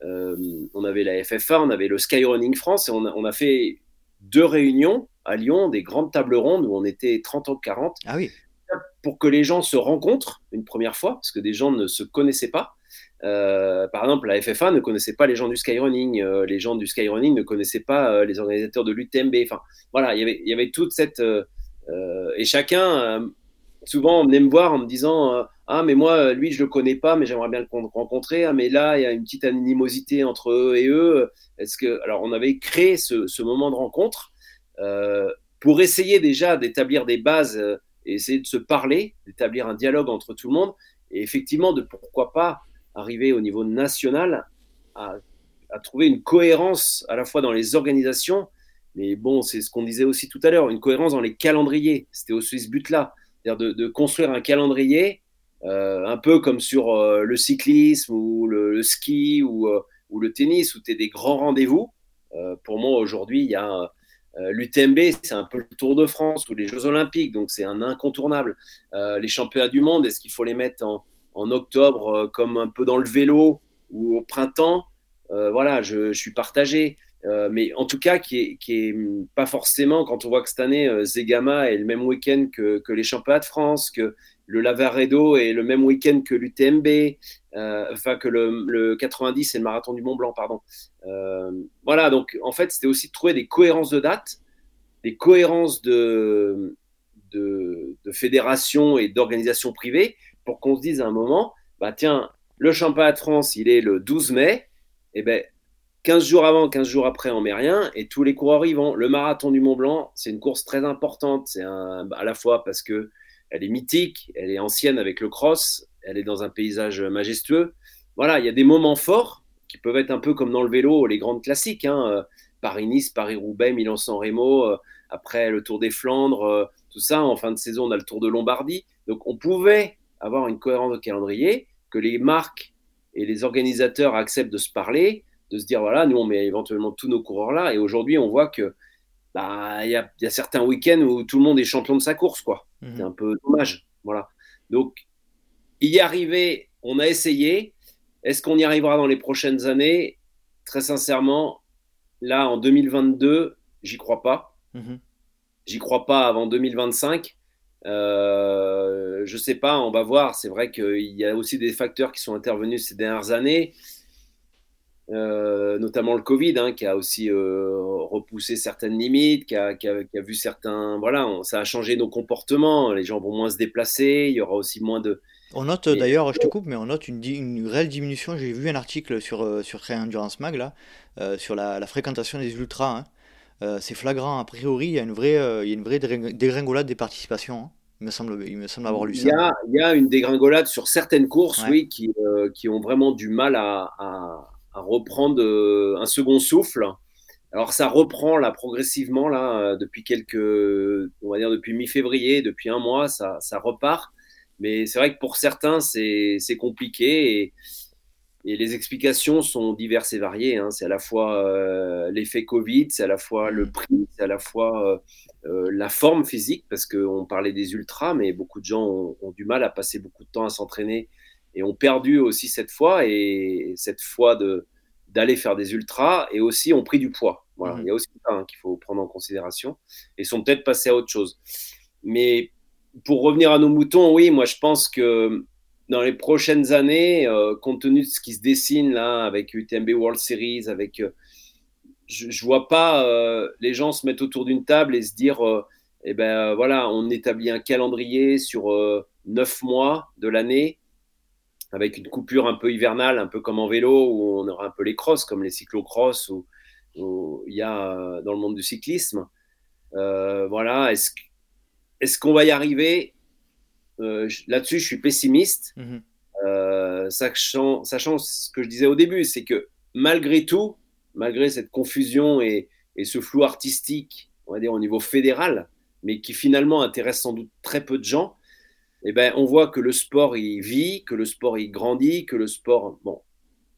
on avait la FFA, on avait le Skyrunning France, et on a, on a, fait deux réunions à Lyon, des grandes tables rondes où on était 30 ou 40. Ah oui. Pour que les gens se rencontrent une première fois, parce que des gens ne se connaissaient pas. Euh, par exemple, la FFA ne connaissait pas les gens du skyrunning, euh, les gens du skyrunning ne connaissaient pas euh, les organisateurs de l'UTMB. Enfin, voilà, y il y avait toute cette. et chacun, souvent, venait me voir en me disant Ah, mais moi, lui, je le connais pas, mais j'aimerais bien le rencontrer. Ah, mais là, il y a une petite animosité entre eux et eux. Est-ce que. Alors, on avait créé ce, ce moment de rencontre pour essayer déjà d'établir des bases et essayer de se parler, d'établir un dialogue entre tout le monde. Et effectivement, de pourquoi pas arriver au niveau national à, trouver une cohérence à la fois dans les organisations, mais bon, c'est ce qu'on disait aussi tout à l'heure, une cohérence dans les calendriers. C'était aussi ce but-là, c'est-à-dire de, construire un calendrier euh, un peu comme sur euh, le cyclisme ou le, ski euh, ou, le tennis, où tu as des grands rendez-vous. pour moi, aujourd'hui, il y a l'UTMB, c'est un peu le Tour de France ou les Jeux Olympiques, donc c'est un incontournable. les championnats du monde, est-ce qu'il faut les mettre en, octobre euh, comme un peu dans le vélo ou au printemps, euh, voilà, je, suis partagé. Euh, mais en tout cas, qui est, qui est pas forcément, quand on voit que cette année, Zegama est le même week-end que, que, les championnats de France, que le Lavaredo est le même week-end que l'UTMB, enfin que le, le, 90 et le marathon du Mont Blanc, pardon. voilà, donc en fait, c'était aussi de trouver des cohérences de dates, des cohérences de, fédérations et d'organisations privées, pour qu'on se dise à un moment, bah tiens, le championnat de France, il est le 12 mai, et ben 15 jours avant, 15 jours après, on met rien, et tous les coureurs y vont. Le marathon du Mont Blanc, c'est une course très importante, c'est à la fois parce que elle est mythique, elle est ancienne avec le cross, elle est dans un paysage majestueux. Voilà, il y a des moments forts qui peuvent être un peu comme dans le vélo, les grandes classiques, hein, euh, Paris-Nice, Paris-Roubaix, Milan-San Remo, euh, après le Tour des Flandres, euh, tout ça. En fin de saison, on a le Tour de Lombardie. Donc, on pouvait avoir une cohérence de calendrier, que les marques et les organisateurs acceptent de se parler, de se dire voilà, nous on met éventuellement tous nos coureurs là. Et aujourd'hui, on voit que bah, il y, y, a, certains week-ends où tout le monde est champion de sa course, quoi. Mhm. C'est un peu dommage, voilà. Donc y arriver, on a essayé. Est-ce qu'on y arrivera dans les prochaines années? Très sincèrement, là en 2022, j'y crois pas. Mhm. J'y crois pas avant 2025. Euh, je sais pas, on va voir. C'est vrai qu'il y a aussi des facteurs qui sont intervenus ces dernières années, euh, notamment le Covid, hein, qui a aussi euh, repoussé certaines limites, qui a, vu certains. Voilà, ça a changé nos comportements. Les gens vont moins se déplacer. Il y aura aussi moins de. On note d'ailleurs, je te coupe, mais on note une, une réelle diminution. J'ai vu un article sur, sur Trail Endurance Mag là, sur la, fréquentation des ultras. Hein. Euh, c'est flagrant. A priori, il y a une vraie, euh, il y a une vraie dégringolade des participations. Hein. Il me, semble, il me semble avoir lu ça. Il y a, une dégringolade sur certaines courses, oui, qui, euh, qui, ont vraiment du mal à, à, reprendre un second souffle. Alors ça reprend là progressivement là depuis quelques, on va dire depuis mi-février, depuis un mois, ça, ça repart. Mais c'est vrai que pour certains c'est compliqué et, les explications sont diverses et variées. Hein. C'est à la fois euh, l'effet Covid, c'est à la fois le prix, c'est à la fois euh, euh, la forme physique parce qu'on parlait des ultras, mais beaucoup de gens ont du mal à passer beaucoup de temps à s'entraîner et ont perdu aussi cette fois et cette fois de d'aller faire des ultras et aussi ont pris du poids. Voilà, mhm. il y a aussi ça hein, qu'il faut prendre en considération et sont peut-être passés à autre chose. Mais pour revenir à nos moutons, oui, moi je pense que dans les prochaines années, euh, compte tenu de ce qui se dessine là avec UTMB World Series, avec, euh, je, ne vois pas euh, les gens se mettre autour d'une table et se dire, eh ben voilà, on établit un calendrier sur neuf mois de l'année avec une coupure un peu hivernale, un peu comme en vélo, où on aura un peu les crosses, comme les cyclocross, où, il y a euh, dans le monde du cyclisme. Euh, voilà, est-ce est qu'on va y arriver? Euh, Là-dessus, je suis pessimiste, mhm. sachant, sachant ce que je disais au début, c'est que malgré tout, malgré cette confusion et, et ce flou artistique, on va dire au niveau fédéral, mais qui finalement intéresse sans doute très peu de gens, eh ben, on voit que le sport il vit, que le sport il grandit, que le sport, bon,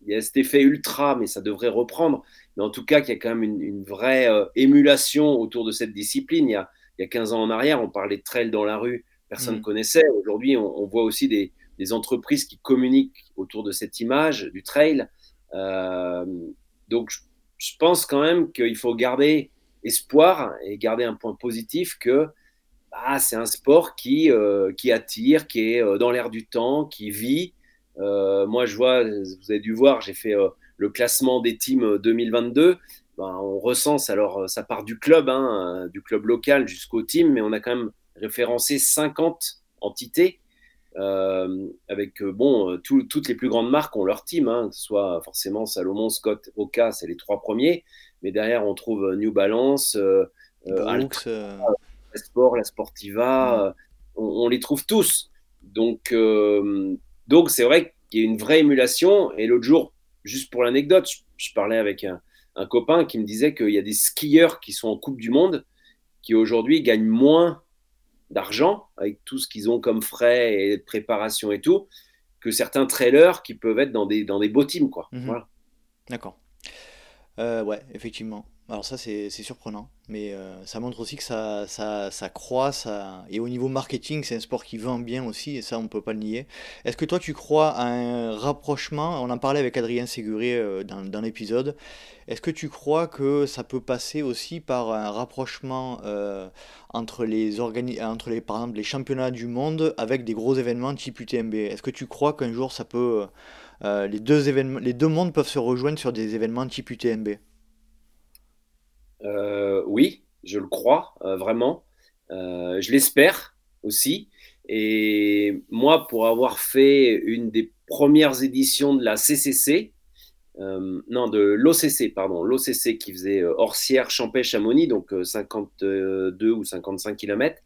il y a cet effet ultra, mais ça devrait reprendre. Mais en tout cas, qu'il y a quand même une, vraie euh, émulation autour de cette discipline. Il y, a, il y, a, 15 ans en arrière, on parlait de trail dans la rue, personne ne mmh. connaissait. Aujourd'hui, on, voit aussi des, entreprises qui communiquent autour de cette image du trail. Euh, donc, je, pense quand même qu'il faut garder espoir et garder un point positif que ah, c'est un sport qui, euh, qui attire, qui est euh, dans l'air du temps, qui vit. Euh, moi, je vois, vous avez dû voir, j'ai fait le classement des teams 2022. Ben, on recense, alors ça part du club, hein, du club local jusqu'au team, mais on a quand même référencé 50 entités. avec bon, toutes les plus grandes marques ont leur team, hein, que ce soit forcément Salomon, Scott, Oka, c'est les trois premiers, mais derrière on trouve New Balance, Brooks, Sport, la Sportiva, euh, on, les trouve tous. Donc, euh, donc c'est vrai qu'il y a une vraie émulation. Et l'autre jour, juste pour l'anecdote, je, parlais avec un, copain qui me disait qu'il y a des skieurs qui sont en Coupe du Monde qui aujourd'hui gagnent moins d'argent avec tout ce qu'ils ont comme frais et préparation et tout que certains trailers qui peuvent être dans des, dans des beaux teams. Quoi. Mhm. D'accord. Euh, ouais, effectivement. Alors ça c'est surprenant, mais euh, ça montre aussi que ça, ça, ça croît, ça... et au niveau marketing c'est un sport qui vend bien aussi, et ça on ne peut pas le nier. Est-ce que toi tu crois à un rapprochement, on en parlait avec Adrien Séguré euh, dans, dans l'épisode, est-ce que tu crois que ça peut passer aussi par un rapprochement euh, entre, les organi entre les, par exemple, les championnats du monde avec des gros événements type UTMB Est-ce que tu crois qu'un jour ça peut... les, deux événements, les deux mondes peuvent se rejoindre sur des événements type UTMB euh, oui, je le crois euh, vraiment. Euh, je l'espère aussi. Et moi, pour avoir fait une des premières éditions de la CCC, non, de l'OCC, pardon, l'OCC qui faisait Orsière, Champais, Chamonix, donc 52 ou 55 km.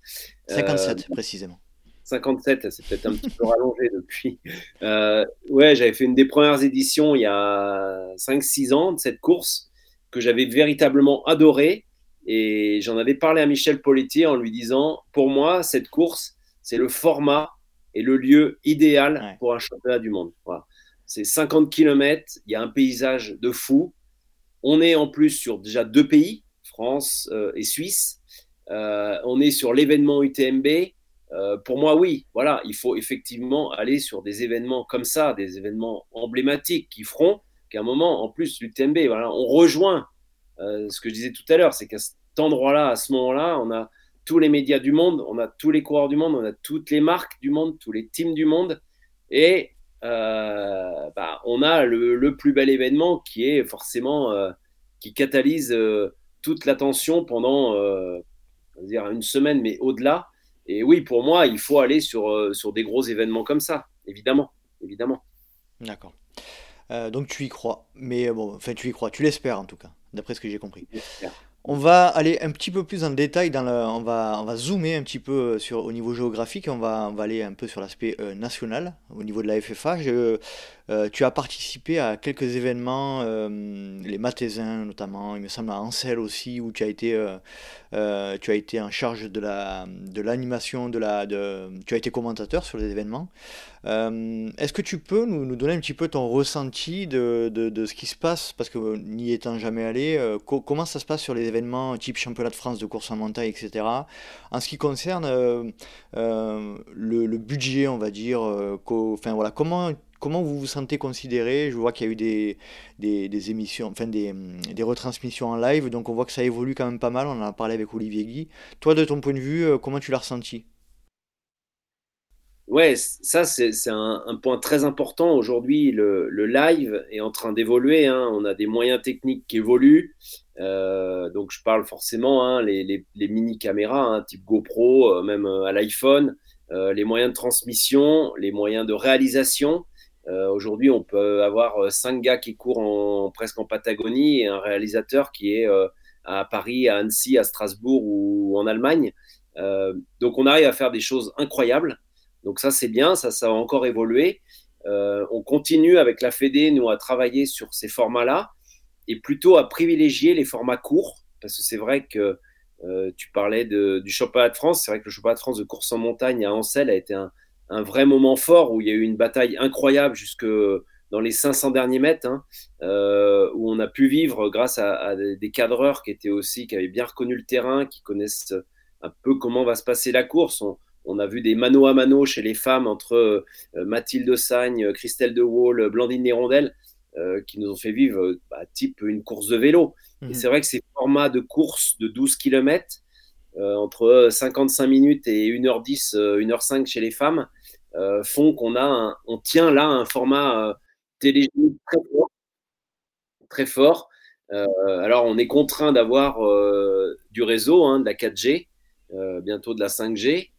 57 précisément. 57, c'est peut-être un petit peu rallongé depuis. ouais, j'avais fait une des premières éditions il y a 5-6 ans de cette course que j'avais véritablement adoré. Et j'en avais parlé à Michel Politi en lui disant, pour moi, cette course, c'est le format et le lieu idéal pour un championnat du monde. Voilà. C'est 50 km, il y a un paysage de fou. On est en plus sur déjà deux pays, France euh, et Suisse. Euh, on est sur l'événement UTMB. Euh, pour moi, oui, voilà, il faut effectivement aller sur des événements comme ça, des événements emblématiques qui feront qu'à un moment, en plus, l'UTMB, voilà, on rejoint euh, ce que je disais tout à l'heure, c'est qu'à cet endroit-là, à ce moment-là, on a tous les médias du monde, on a tous les coureurs du monde, on a toutes les marques du monde, tous les teams du monde, et euh, bah, on a le, plus bel événement qui est forcément euh, qui catalyse toute l'attention pendant dire une semaine, mais au-delà. Et oui, pour moi, il faut aller sur, sur des gros événements comme ça, évidemment, évidemment. D'accord. Euh, donc tu y crois. Mais euh, bon, enfin tu y crois, tu l'espères en tout cas, d'après ce que j'ai compris. On va aller un petit peu plus en détail, dans le, on, va, on va zoomer un petit peu euh, sur, au niveau géographique, on va, on va aller un peu sur l'aspect national, au niveau de la FFA. Tu as participé à quelques événements, les Mathésins notamment, il me semble à Ansel aussi, où tu as été, tu as été en charge de la de l'animation, la, de, tu as été commentateur sur les événements. Est-ce que tu peux nous, nous, donner un petit peu ton ressenti de, de, de ce qui se passe, parce que n'y étant jamais allé, comment ça se passe sur les événements type championnat de France de course en montagne, etc. En ce qui concerne le, le, budget, on va dire, enfin voilà, comment comment vous vous sentez considéré? Je vois qu'il y a eu des, émissions, enfin des, retransmissions en live, donc on voit que ça évolue quand même pas mal. On en a parlé avec Olivier Guy. Toi, de ton point de vue, euh, comment tu l'as ressenti? Ouais, ça c'est un, point très important. Aujourd'hui, le, live est en train d'évoluer. Hein. On a des moyens techniques qui évoluent. Euh, donc je parle forcément hein, les, les, mini caméras, hein, type GoPro, euh, même à l'iPhone, les moyens de transmission, les moyens de réalisation. Euh, aujourd'hui, on peut avoir euh, cinq gars qui courent en, presque en Patagonie et un réalisateur qui est euh, à Paris, à Annecy, à Strasbourg ou en Allemagne. donc, on arrive à faire des choses incroyables. Donc, ça, c'est bien, ça, ça va encore évoluer. on continue avec la Fédé, nous, à travailler sur ces formats-là et plutôt à privilégier les formats courts parce que c'est vrai que tu parlais du championnat de France. C'est vrai que le championnat de France de course en montagne à Ancel a été un, un vrai moment fort où il y a eu une bataille incroyable jusque dans les 500 derniers mètres, hein, euh, où on a pu vivre grâce à, des cadreurs qui étaient aussi, qui avaient bien reconnu le terrain, qui connaissent un peu comment va se passer la course. On, a vu des mano à mano chez les femmes entre euh, Mathilde Sagne, Christelle De Wall, Blandine Nérondelle, euh, qui nous ont fait vivre bah, type une course de vélo. Et mhm. c'est vrai que ces formats de course de 12 km, entre 55 minutes et 1h10, 1h05 chez les femmes, font qu'on a on tient là un format euh, télévision très fort. Très fort. Euh, alors, on est contraint d'avoir du réseau, hein, de la 4G, bientôt de la 5G.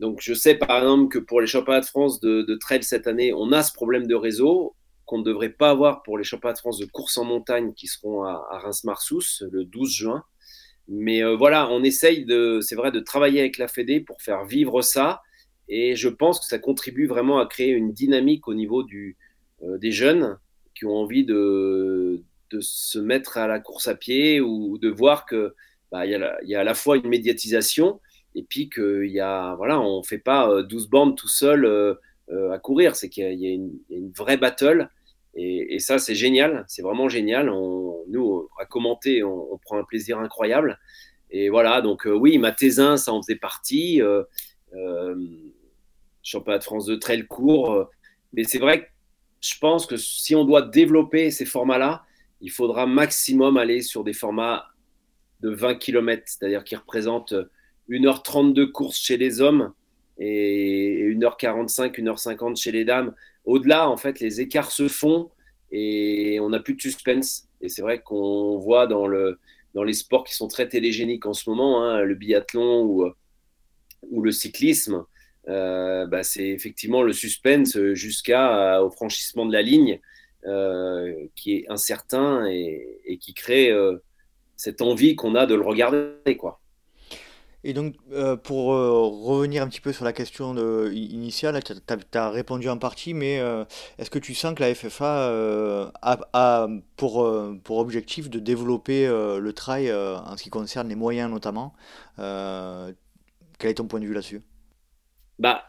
donc, je sais par exemple que pour les championnats de France de, trail cette année, on a ce problème de réseau qu'on ne devrait pas avoir pour les championnats de France de course en montagne qui seront à, à Reims-Marsous le 12 juin. Mais voilà, on essaye de, c'est vrai, de travailler avec la Fédé pour faire vivre ça et je pense que ça contribue vraiment à créer une dynamique au niveau euh, des jeunes qui ont envie de, se mettre à la course à pied ou de voir que bah, y, a, à la fois une médiatisation et puis qu'il y a voilà on fait pas 12 euh, bandes tout seul euh, à courir. C'est qu'il y, a une vraie battle et, ça c'est génial. C'est vraiment génial. Nous à commenter on, prend un plaisir incroyable. Et voilà. Donc oui Mathésin ça en faisait partie championnat de France de trail court. Euh, mais c'est vrai que je pense que si on doit développer ces formats-là, il faudra maximum aller sur des formats de 20 km, c'est-à-dire qui représentent 1h30 de course chez les hommes et 1h45, 1h50 chez les dames. Au-delà, en fait, les écarts se font et on n'a plus de suspense. Et c'est vrai qu'on voit dans, le, dans les sports qui sont très télégéniques en ce moment, hein, le biathlon ou, ou le cyclisme, euh, bah, c'est effectivement le suspense jusqu'à au franchissement de la ligne euh, qui est incertain et, qui crée euh, cette envie qu'on a de le regarder. Quoi. Et donc, pour revenir un petit peu sur la question initiale, tu as, répondu en partie, mais est-ce que tu sens que la FFA a, pour, pour objectif de développer le trail en ce qui concerne les moyens notamment Quel est ton point de vue là-dessus? Bah,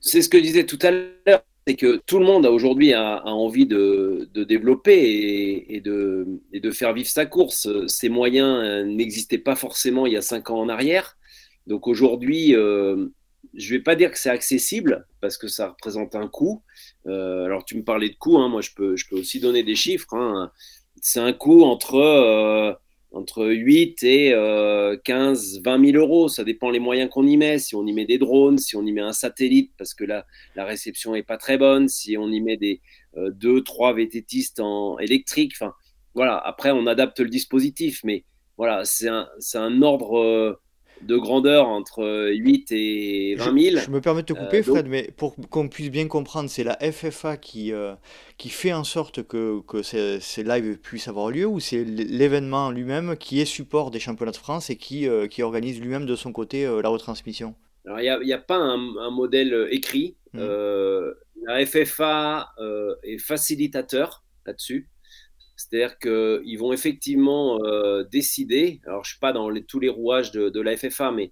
c'est ce que je disais tout à l'heure, c'est que tout le monde a aujourd'hui a, envie de, développer et, de, et, de, faire vivre sa course. Ces moyens euh, n'existaient pas forcément il y a cinq ans en arrière. Donc aujourd'hui, euh, je ne vais pas dire que c'est accessible parce que ça représente un coût. Euh, alors tu me parlais de coût, hein, moi je peux, je peux aussi donner des chiffres. Hein. C'est un coût entre entre 8 et 15, 20 000 euros. Ça dépend les moyens qu'on y met. Si on y met des drones, si on y met un satellite parce que la, la réception n'est pas très bonne, si on y met des 2, 3 VTTistes en électrique. Enfin, voilà. Après, on adapte le dispositif. Mais voilà, c'est un, un, ordre de grandeur entre 8 et 20 000. Je, me permets de te couper, euh, Fred, mais pour qu'on puisse bien comprendre, c'est la FFA qui, euh, qui fait en sorte que, que ces, ces, lives puissent avoir lieu ou c'est l'événement lui-même qui est support des championnats de France et qui, euh, qui organise lui-même de son côté la retransmission? Alors, il n'y a, a, pas un, modèle écrit. Mmh. la FFA est facilitateur là-dessus. C'est-à-dire qu'ils vont effectivement décider. Alors, je ne suis pas dans tous les rouages de, la FFA, mais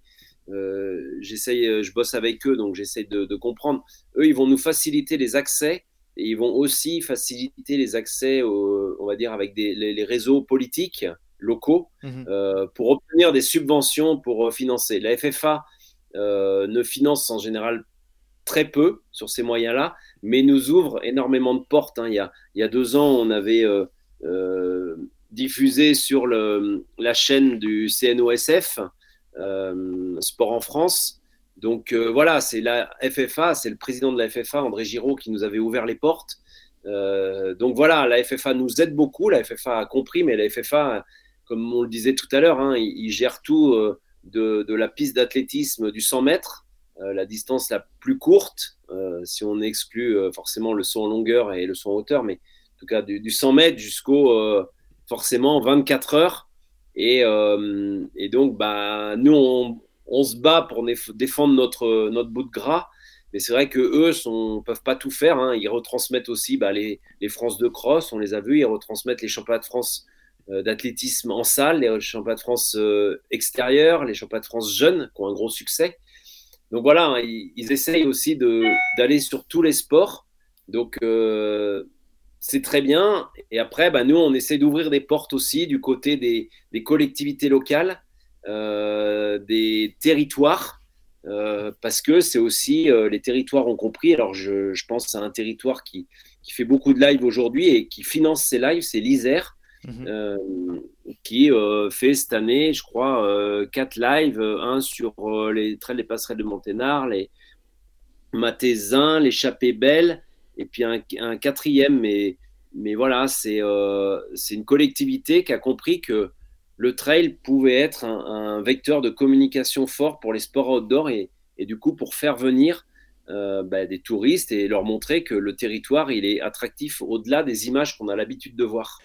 j'essaye, je bosse avec eux, donc j'essaie de, comprendre. Eux, ils vont nous faciliter les accès et ils vont aussi faciliter les accès, on va dire, avec les, réseaux politiques locaux mmh pour obtenir des subventions pour financer. La FFA ne finance en général très peu sur ces moyens-là, mais nous ouvre énormément de portes. Hein. Il, y a, il, y a, deux ans, on avait euh, euh, diffusé sur la chaîne du CNOSF, euh, Sport en France. Donc voilà, c'est la FFA, c'est le président de la FFA, André Giraud, qui nous avait ouvert les portes. donc voilà, la FFA nous aide beaucoup, la FFA a compris, mais la FFA, comme on le disait tout à l'heure, hein, il, gère tout de, la piste d'athlétisme du 100 mètres euh, la distance la plus courte, euh, si on exclut euh, forcément le saut en longueur et le saut en hauteur, mais tout cas du, 100 mètres jusqu'au forcément 24 heures. Et, donc, bah, nous, on, se bat pour défendre notre, notre bout de gras. Mais c'est vrai que eux ne peuvent pas tout faire. Hein. Ils retransmettent aussi bah, les, les France de cross, on les a vus. Ils retransmettent les championnats de France d'athlétisme en salle, les championnats de France extérieurs, les championnats de France jeunes qui ont un gros succès. Donc voilà, hein, ils, essayent aussi d'aller sur tous les sports. Donc euh, c'est très bien. Et après, bah, nous, on essaie d'ouvrir des portes aussi du côté des, collectivités locales, euh, des territoires. Euh, parce que c'est aussi les territoires ont compris. Alors, je, pense à un territoire qui, qui fait beaucoup de lives aujourd'hui et qui finance ces lives, c'est l'Isère. Mhm. Euh, qui euh, fait cette année, je crois, euh, quatre lives, un sur les traits des passerelles de Monténard, les Matézins, l'échappée belle, et puis un, quatrième, mais, voilà, c'est c'est une collectivité qui a compris que le trail pouvait être un, vecteur de communication fort pour les sports outdoor et, du coup pour faire venir bah, des touristes et leur montrer que le territoire il est attractif au-delà des images qu'on a l'habitude de voir.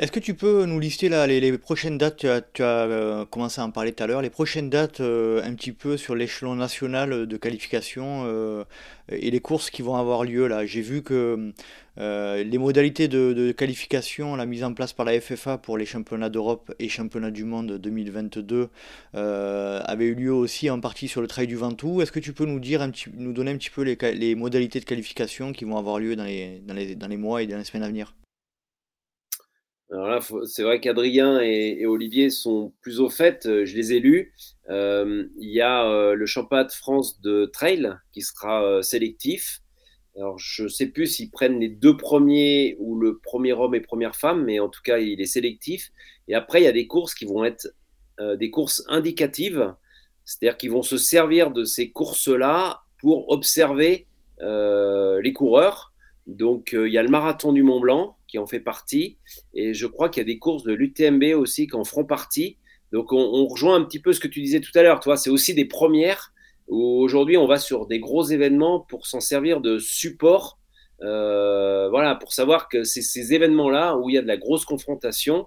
Est-ce que tu peux nous lister les, prochaines dates Tu as, tu as euh, commencé à en parler tout à l'heure. Les prochaines dates euh, un petit peu sur l'échelon national de qualification euh, et les courses qui vont avoir lieu là? J'ai vu que les modalités de, qualification, la mise en place par la FFA pour les championnats d'Europe et championnats du monde 2022 avaient eu lieu aussi en partie sur le Trail du Ventoux. Est-ce que tu peux nous dire nous donner un petit peu les, modalités de qualification qui vont avoir lieu dans les mois et dans les semaines à venir? Alors là, c'est vrai qu'Adrien et, Olivier sont plus au fait. Euh, je les ai lus. Euh, il y a euh, le championnat de France de trail qui sera sélectif. Alors, je ne sais plus s'ils prennent les deux premiers ou le premier homme et première femme, mais en tout cas, il est sélectif. Et après, il y a des courses qui vont être des courses indicatives, c'est-à-dire qu'ils vont se servir de ces courses-là pour observer les coureurs. Donc, il y a le marathon du Mont Blanc qui en fait partie. Et je crois qu'il y a des courses de l'UTMB aussi qui en feront partie. Donc on, rejoint un petit peu ce que tu disais tout à l'heure. Toi, c'est aussi des premières où aujourd'hui on va sur des gros événements pour s'en servir de support. Euh, voilà, pour savoir que c'est ces événements-là où il y a de la grosse confrontation.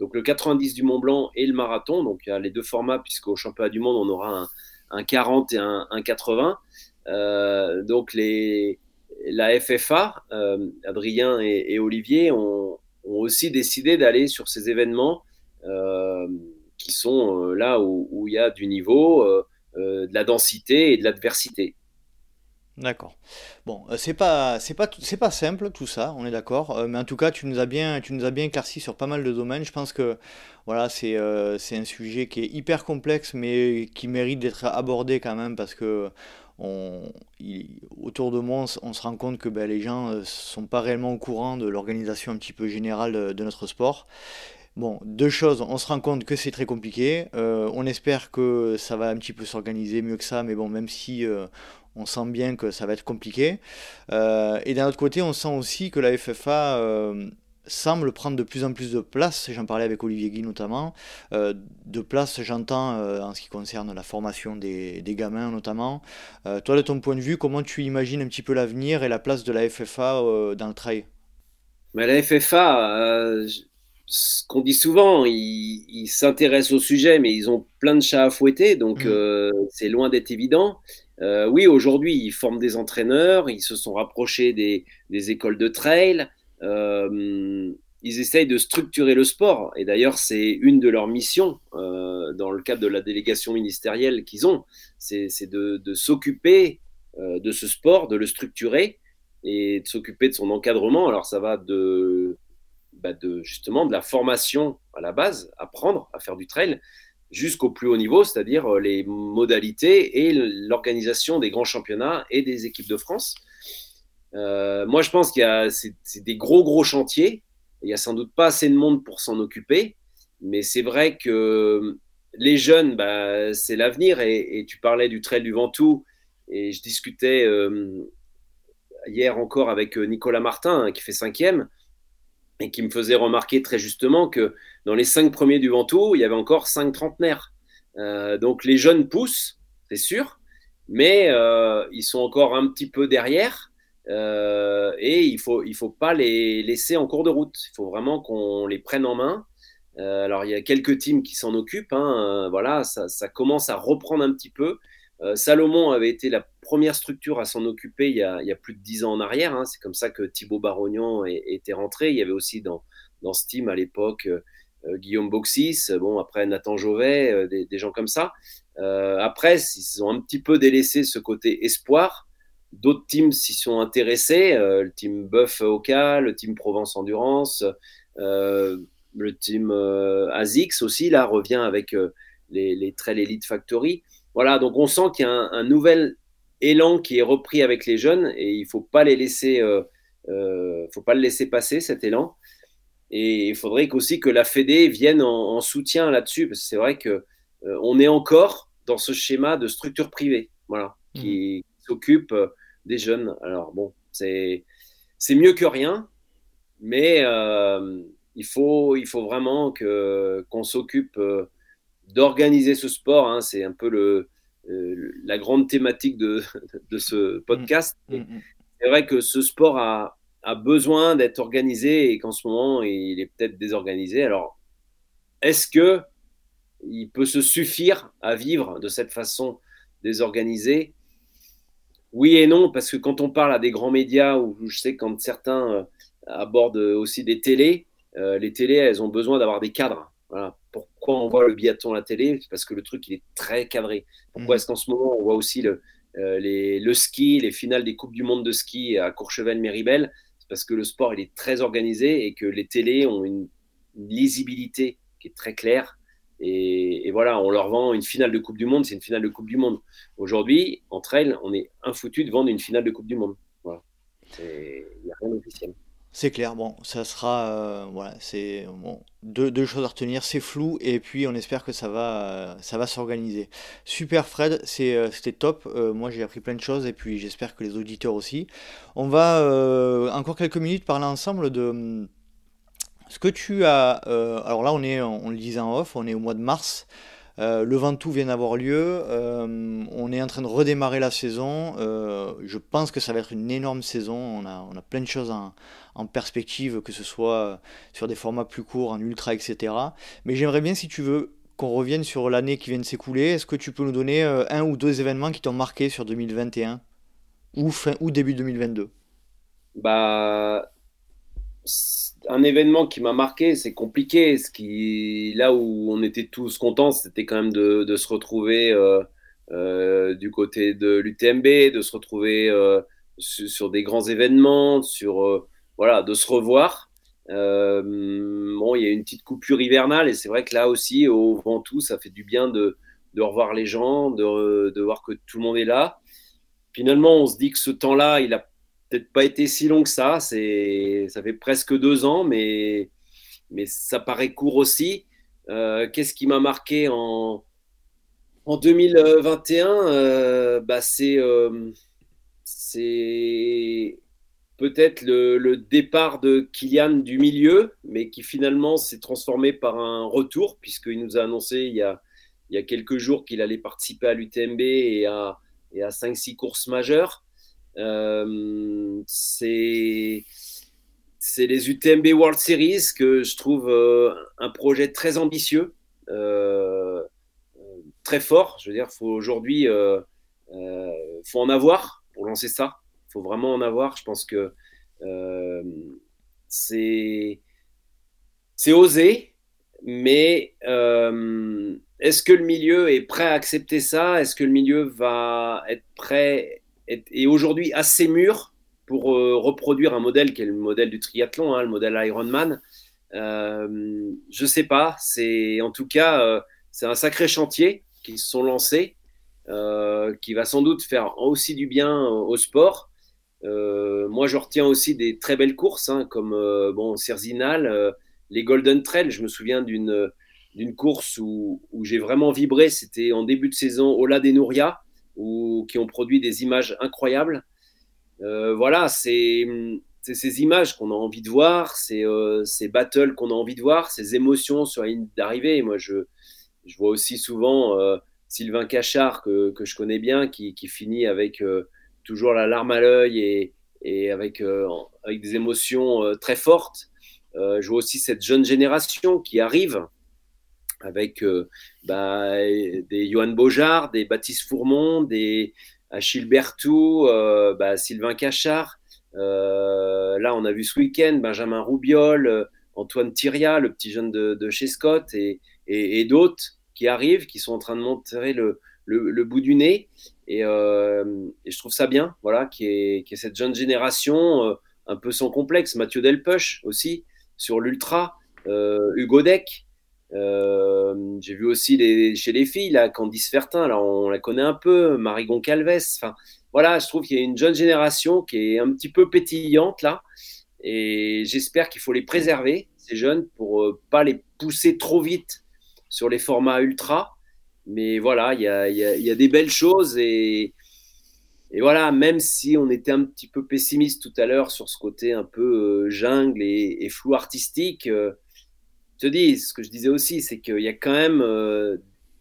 Donc le 90 du Mont Blanc et le marathon. Donc il y a les deux formats, puisqu'au championnat du monde, on aura un, 40 et un, 80. Euh, donc les, la FFA, euh, Adrien et, Olivier, ont, aussi décidé d'aller sur ces événements euh, qui sont euh, là où, il y a du niveau, de la densité et de l'adversité. D'accord. Bon, c'est pas c'est pas c'est pas simple tout ça, on est d'accord. mais en tout cas, tu nous as bien tu nous as bien éclairci sur pas mal de domaines. Je pense que voilà, c'est c'est un sujet qui est hyper complexe, mais qui mérite d'être abordé quand même parce que autour de moi, on, se rend compte que ben, les gens ne euh, sont pas réellement au courant de l'organisation un petit peu générale de, notre sport. Bon, deux choses, on se rend compte que c'est très compliqué, euh, on espère que ça va un petit peu s'organiser mieux que ça, mais bon, même si euh, on sent bien que ça va être compliqué. et d'un autre côté, on sent aussi que la FFA semble prendre de plus en plus de place, j'en parlais avec Olivier Guy notamment, euh, de place j'entends euh, en ce qui concerne la formation des, gamins notamment. Euh, toi de ton point de vue, comment tu imagines un petit peu l'avenir et la place de la FFA dans le trail? Mais La FFA, ce qu'on dit souvent, ils s'intéressent au sujet mais ils ont plein de chats à fouetter, donc mmh. c'est loin d'être évident. oui, aujourd'hui, ils forment des entraîneurs, ils se sont rapprochés des, des écoles de trail ils essayent de structurer le sport. Et d'ailleurs, c'est une de leurs missions euh, dans le cadre de la délégation ministérielle qu'ils ont. C'est de, s'occuper euh, de ce sport, de le structurer et de s'occuper de son encadrement. Alors, ça va de, bah, de justement de la formation à la base, apprendre à faire du trail, jusqu'au plus haut niveau, c'est-à-dire euh, les modalités et l'organisation des grands championnats et des équipes de France. Moi, je pense qu'il y a c'est des gros gros chantiers il n'y a sans doute pas assez de monde pour s'en occuper, mais c'est vrai que les jeunes, bah, c'est l'avenir. Et, tu parlais du trail du Ventoux, et je discutais euh, hier encore avec euh, Nicolas Martin, hein, qui fait cinquième, et qui me faisait remarquer très justement que dans les cinq premiers du Ventoux, il y avait encore cinq trentenaires. Euh, donc les jeunes poussent, c'est sûr, mais ils sont encore un petit peu derrière. Euh, et il ne faut, il faut pas les laisser en cours de route. Il faut vraiment qu'on les prenne en main. Euh, alors, il y a quelques teams qui s'en occupent. Hein. Euh, voilà, ça, ça, commence à reprendre un petit peu. Salomon avait été la première structure à s'en occuper il y, a, plus de dix ans en arrière. Hein. C'est comme ça que Thibaut Barognan était rentré. Il y avait aussi dans, dans ce team à l'époque Guillaume Boxis, bon, après Nathan Jovet, des, des, gens comme ça. après, ils ont un petit peu délaissé ce côté espoir. D'autres teams s'y sont intéressés, euh, le team Buff Oka, le team Provence Endurance, euh, le team euh, ASICS aussi, là, revient avec les, les Trail Elite Factory. Voilà, donc on sent qu'il y a un, nouvel élan qui est repris avec les jeunes et il ne faut pas les laisser, faut pas le laisser passer cet élan. Et il faudrait aussi que la Fédé vienne en, soutien là-dessus, parce que c'est vrai que on est encore dans ce schéma de structure privée, voilà, qui, mmh. s'occupe des jeunes. Alors bon, c'est mieux que rien, mais euh, il faut il faut vraiment qu'on s'occupe euh, d'organiser ce sport. Hein. C'est un peu le euh, la grande thématique de, de ce podcast. Mm, mm, mm. C'est vrai que ce sport a, a besoin d'être organisé et qu'en ce moment, il est peut-être désorganisé. Alors, est-ce que il peut se suffire à vivre de cette façon désorganisée? Oui et non, parce que quand on parle à des grands médias, ou je sais quand certains euh, abordent aussi des télés, euh, les télés, elles ont besoin d'avoir des cadres. Voilà. Pourquoi on voit le biathlon à la télé? Parce que le truc, il est très cadré. Pourquoi mmh. est-ce qu'en ce moment, on voit aussi le, euh, les, le ski, les finales des Coupes du Monde de ski à Courchevel-Méribel? C'est parce que le sport, il est très organisé et que les télés ont une, une lisibilité qui est très claire et, voilà, on leur vend une finale de Coupe du Monde, c'est une finale de Coupe du Monde. Aujourd'hui, entre elles, on est infoutu de vendre une finale de Coupe du Monde. Voilà. Il n'y a rien d'officiel. C'est clair, bon, ça sera. Euh, voilà, c'est. Bon, deux, choses à retenir, c'est flou, et puis on espère que ça va, ça va s'organiser. Super Fred, euh, c'était top. Euh, moi j'ai appris plein de choses, et puis j'espère que les auditeurs aussi. On va encore quelques minutes parler ensemble de ce que tu as. Euh, alors là, on, est, on le disait en off, on est au mois de mars. Euh, le Ventoux vient d'avoir lieu. Euh, on est en train de redémarrer la saison. je pense que ça va être une énorme saison. On a, on a plein de choses en, perspective, que ce soit sur des formats plus courts, en ultra, etc. Mais j'aimerais bien, si tu veux, qu'on revienne sur l'année qui vient de s'écouler. Est-ce que tu peux nous donner un ou deux événements qui t'ont marqué sur 2021 ou, fin, ou début 2022 Bah un événement qui m'a marqué, c'est compliqué. Ce qui, là où on était tous contents, c'était quand même de, se retrouver euh, euh, du côté de l'UTMB, de se retrouver euh, sur, des grands événements, sur voilà, de se revoir. bon, il y a une petite coupure hivernale et c'est vrai que là aussi, au Ventoux, ça fait du bien de, revoir les gens, de, de voir que tout le monde est là. Finalement, on se dit que ce temps-là, il a peut-être pas été si long que ça. C'est, ça fait presque deux ans, mais, mais ça paraît court aussi. Euh, qu'est-ce qui m'a marqué en, en 2021 euh, bah c'est, euh, c'est peut-être le, le, départ de Kylian du milieu, mais qui finalement s'est transformé par un retour, puisqu'il nous a annoncé il y a, il y a quelques jours qu'il allait participer à l'UTMB et à, et à 5-6 courses majeures. Euh, c'est les UTMB World Series que je trouve euh, un projet très ambitieux, euh, très fort. Je veux dire, faut aujourd'hui faut en avoir pour lancer ça. Faut vraiment en avoir. Je pense que c'est c'est osé, mais est-ce que le milieu est prêt à accepter ça? Est-ce que le milieu va être prêt et aujourd'hui assez mûr pour euh, reproduire un modèle qui est le modèle du triathlon, hein, le modèle Ironman euh, Je sais pas. C'est en tout cas euh, c'est un sacré chantier qui se sont lancés, euh, qui va sans doute faire aussi du bien au sport. moi, je retiens aussi des très belles courses, hein, comme bon Cerzinal, les Golden Trail. Je me souviens d'une d'une course où, où j'ai vraiment vibré. C'était en début de saison au La des où, qui ont produit des images incroyables. Euh, voilà, c'est ces images qu'on a envie de voir, euh, ces battles qu'on a envie de voir, ces émotions sur la ligne d'arrivée. Moi, je, vois aussi souvent euh, Sylvain Cachard, que, je connais bien, qui, finit avec toujours la larme à l'œil et, avec des émotions très fortes. je vois aussi cette jeune génération qui arrive avec bah, des Johan Beaujard, des Baptiste Fourmont, des Achille Berthoud, euh, bah, Sylvain Cachard. Euh, là, on a vu ce week-end Benjamin Roubiol, euh, Antoine Thiria, le petit jeune de, chez Scott, et, d'autres qui arrivent, qui sont en train de montrer le, bout du nez. Et, je trouve ça bien, voilà, qui est, cette jeune génération un peu sans complexe. Mathieu Delpech aussi sur l'ultra, Hugo Deck. Euh, j'ai vu aussi chez les filles, là, Candice Fertin, là, on la connaît un peu, Marie Goncalves. Enfin, voilà, je trouve qu'il y a une jeune génération qui est un petit peu pétillante là. Et j'espère qu'il faut les préserver, ces jeunes, pour euh, pas les pousser trop vite sur les formats ultra. Mais voilà, il y a, des belles choses. Et, voilà, même si on était un petit peu pessimiste tout à l'heure sur ce côté un peu euh, jungle et, et, flou artistique, te dis, ce que je disais aussi, c'est qu'il y a quand même euh,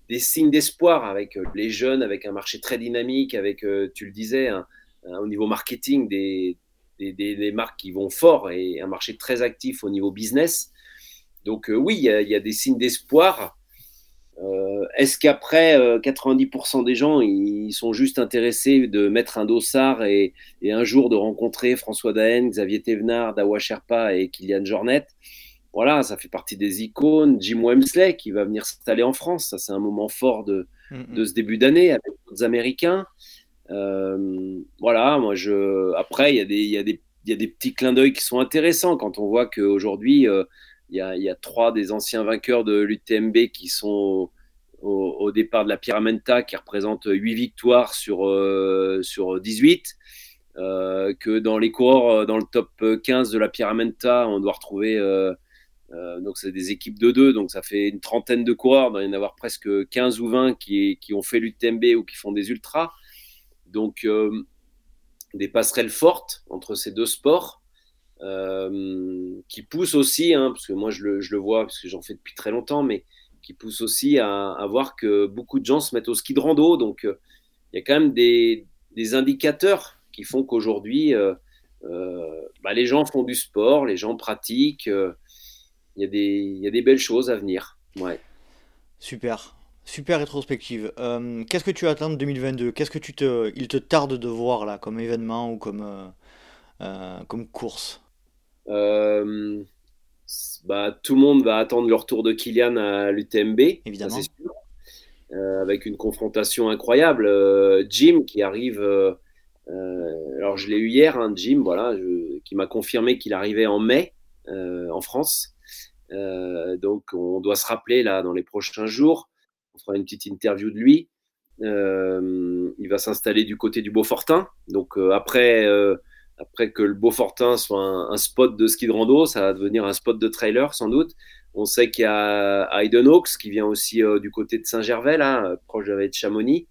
des signes d'espoir avec euh, les jeunes, avec un marché très dynamique, avec, euh, tu le disais, au niveau marketing, des, des, des, marques qui vont fort et un marché très actif au niveau business. Donc oui, il y, a, des signes d'espoir. Est-ce qu'après, 90% des gens, ils sont juste intéressés de mettre un dossard et, et un jour de rencontrer François Daen, Xavier Thévenard, Dawa Sherpa et Kylian Jornet? Voilà, ça fait partie des icônes. Jim Wemsley qui va venir s'installer en France, ça c'est un moment fort de, de ce début d'année avec d'autres Américains. Euh, voilà, moi je. Après, il y, a des, y, a des, y a des petits clins d'œil qui sont intéressants quand on voit qu'aujourd'hui, euh, il y, a, y, a, trois des anciens vainqueurs de l'UTMB qui sont au, au, départ de la Pyramenta, qui représentent 8 victoires sur, euh, sur 18. que dans les coureurs, dans le top 15 de la Pyramenta, on doit retrouver euh, donc, c'est des équipes de deux, donc ça fait une trentaine de coureurs. Il doit y en avoir presque 15 ou 20 qui, qui ont fait l'UTMB ou qui font des ultras. Donc, euh, des passerelles fortes entre ces deux sports euh, qui poussent aussi, hein, parce que moi je le, je le vois, parce que j'en fais depuis très longtemps, mais qui poussent aussi à, voir que beaucoup de gens se mettent au ski de rando. Donc, il y a quand même des, des indicateurs qui font qu'aujourd'hui, bah, les gens font du sport, les gens pratiquent y, a des, y a des belles choses à venir. Ouais. Super. Super rétrospective. Euh, qu'est-ce que tu attends de 2022 Qu'est-ce que tu te, il te tarde de voir là comme événement ou comme, euh, euh, comme course? Bah, Tout le monde va attendre le retour de Kylian à l'UTMB. Évidemment. avec une confrontation incroyable. Jim qui arrive. alors je l'ai eu hier, hein, Jim, voilà, qui m'a confirmé qu'il arrivait en mai en France. Euh, donc, on doit se rappeler là dans les prochains jours. On fera une petite interview de lui. Euh, il va s'installer du côté du Beaufortin. Donc, euh, après, après que le Beaufortin soit un, spot de ski de rando, ça va devenir un spot de trailer sans doute. On sait qu'il y a Hayden Hawks qui vient aussi du côté de Saint-Gervais, là, proche de Chamonix.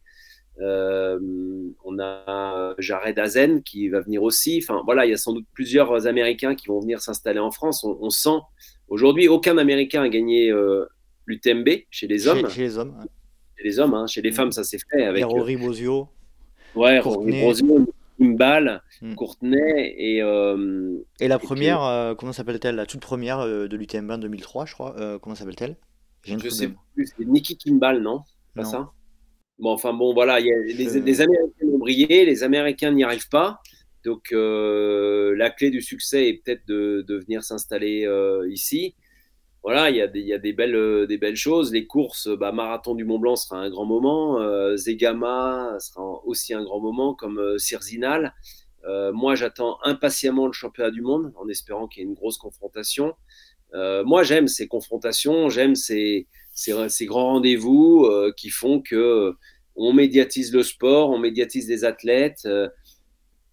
on a Jared Hazen qui va venir aussi. Enfin, voilà, il y a sans doute plusieurs Américains qui vont venir s'installer en France. On sent Aujourd'hui, aucun Américain a gagné euh, l'UTMB chez les hommes. Chez, les hommes. Chez les hommes, hein. chez les femmes, ça s'est fait avec. Rory euh, Bozio. Ouais, Rory Bozio, Kimball, hmm. Courtenay et. Euh, et la première, comment s'appelle-t-elle? La toute première de l'UTMB en 2003, je crois. comment s'appelle-t-elle? Je sais plus. C'est Nikki Kimball, non? Pas ça? Bon, enfin bon, voilà, y a, les, Américains ont brillé, les Américains n'y arrivent pas. Donc euh, la clé du succès est peut-être de, venir s'installer euh, ici. Voilà, il y a, des, euh, belles choses. Les courses, bah, Marathon du Mont Blanc sera un grand moment. Zegama sera aussi un grand moment, comme Cirzinal. moi, j'attends impatiemment le championnat du monde en espérant qu'il y ait une grosse confrontation. moi, j'aime ces confrontations, j'aime ces, ces, ces, grands rendez-vous qui font que on médiatise le sport, on médiatise les athlètes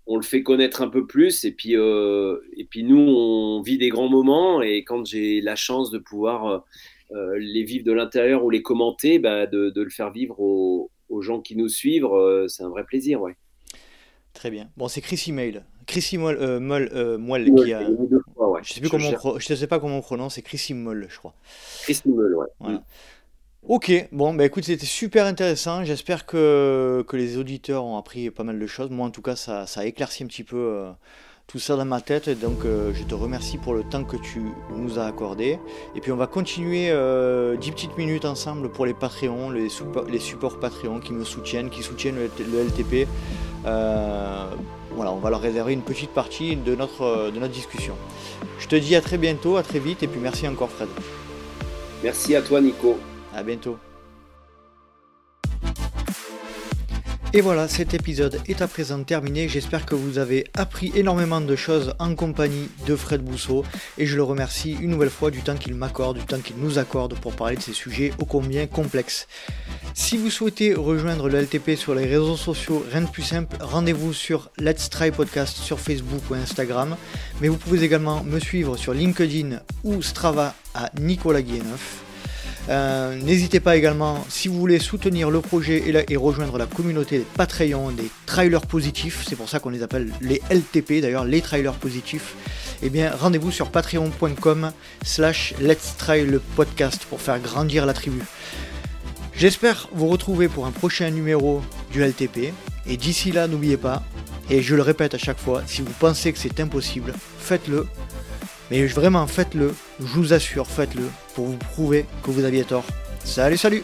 on le fait connaître un peu plus. Et puis, euh, et puis nous, on vit des grands moments. Et quand j'ai la chance de pouvoir euh, euh, les vivre de l'intérieur ou les commenter, bah, de, le faire vivre aux, gens qui nous suivent, c'est un vrai plaisir. Ouais. Très bien. Bon, c'est Chris Email. Chris Moll, qui a. Je sais plus comment je sais pas comment on prononce, c'est Chris Moll, je crois. Chris Moll, ouais. Voilà. Ok, bon, bah écoute, c'était super intéressant. J'espère que, que les auditeurs ont appris pas mal de choses. Moi, en tout cas, ça, ça a éclairci un petit peu euh, tout ça dans ma tête. Donc, euh, je te remercie pour le temps que tu nous as accordé. Et puis, on va continuer euh, 10 petites minutes ensemble pour les Patreons, les, les supports Patreon qui me soutiennent, qui soutiennent le, LTP. Euh, voilà, on va leur réserver une petite partie de notre, de notre discussion. Je te dis à très bientôt, à très vite, et puis merci encore, Fred. Merci à toi, Nico. À bientôt. Et voilà, cet épisode est à présent terminé. J'espère que vous avez appris énormément de choses en compagnie de Fred Bousseau. Et je le remercie une nouvelle fois du temps qu'il m'accorde, du temps qu'il nous accorde pour parler de ces sujets ô combien complexes. Si vous souhaitez rejoindre le LTP sur les réseaux sociaux, rien de plus simple, rendez-vous sur Let's Try Podcast sur Facebook ou Instagram. Mais vous pouvez également me suivre sur LinkedIn ou Strava à Nicolas Guilleneuf. Euh, n'hésitez pas également, si vous voulez soutenir le projet et, rejoindre la communauté des Patreon, des trailers positifs, c'est pour ça qu'on les appelle les LTP d'ailleurs, les trailers positifs, eh bien rendez-vous sur patreon.com slash let's try le podcast pour faire grandir la tribu. J'espère vous retrouver pour un prochain numéro du LTP, et d'ici là n'oubliez pas, et je le répète à chaque fois, si vous pensez que c'est impossible, faites-le, mais vraiment faites-le, je vous assure, faites-le pour vous prouver que vous aviez tort. Salut, salut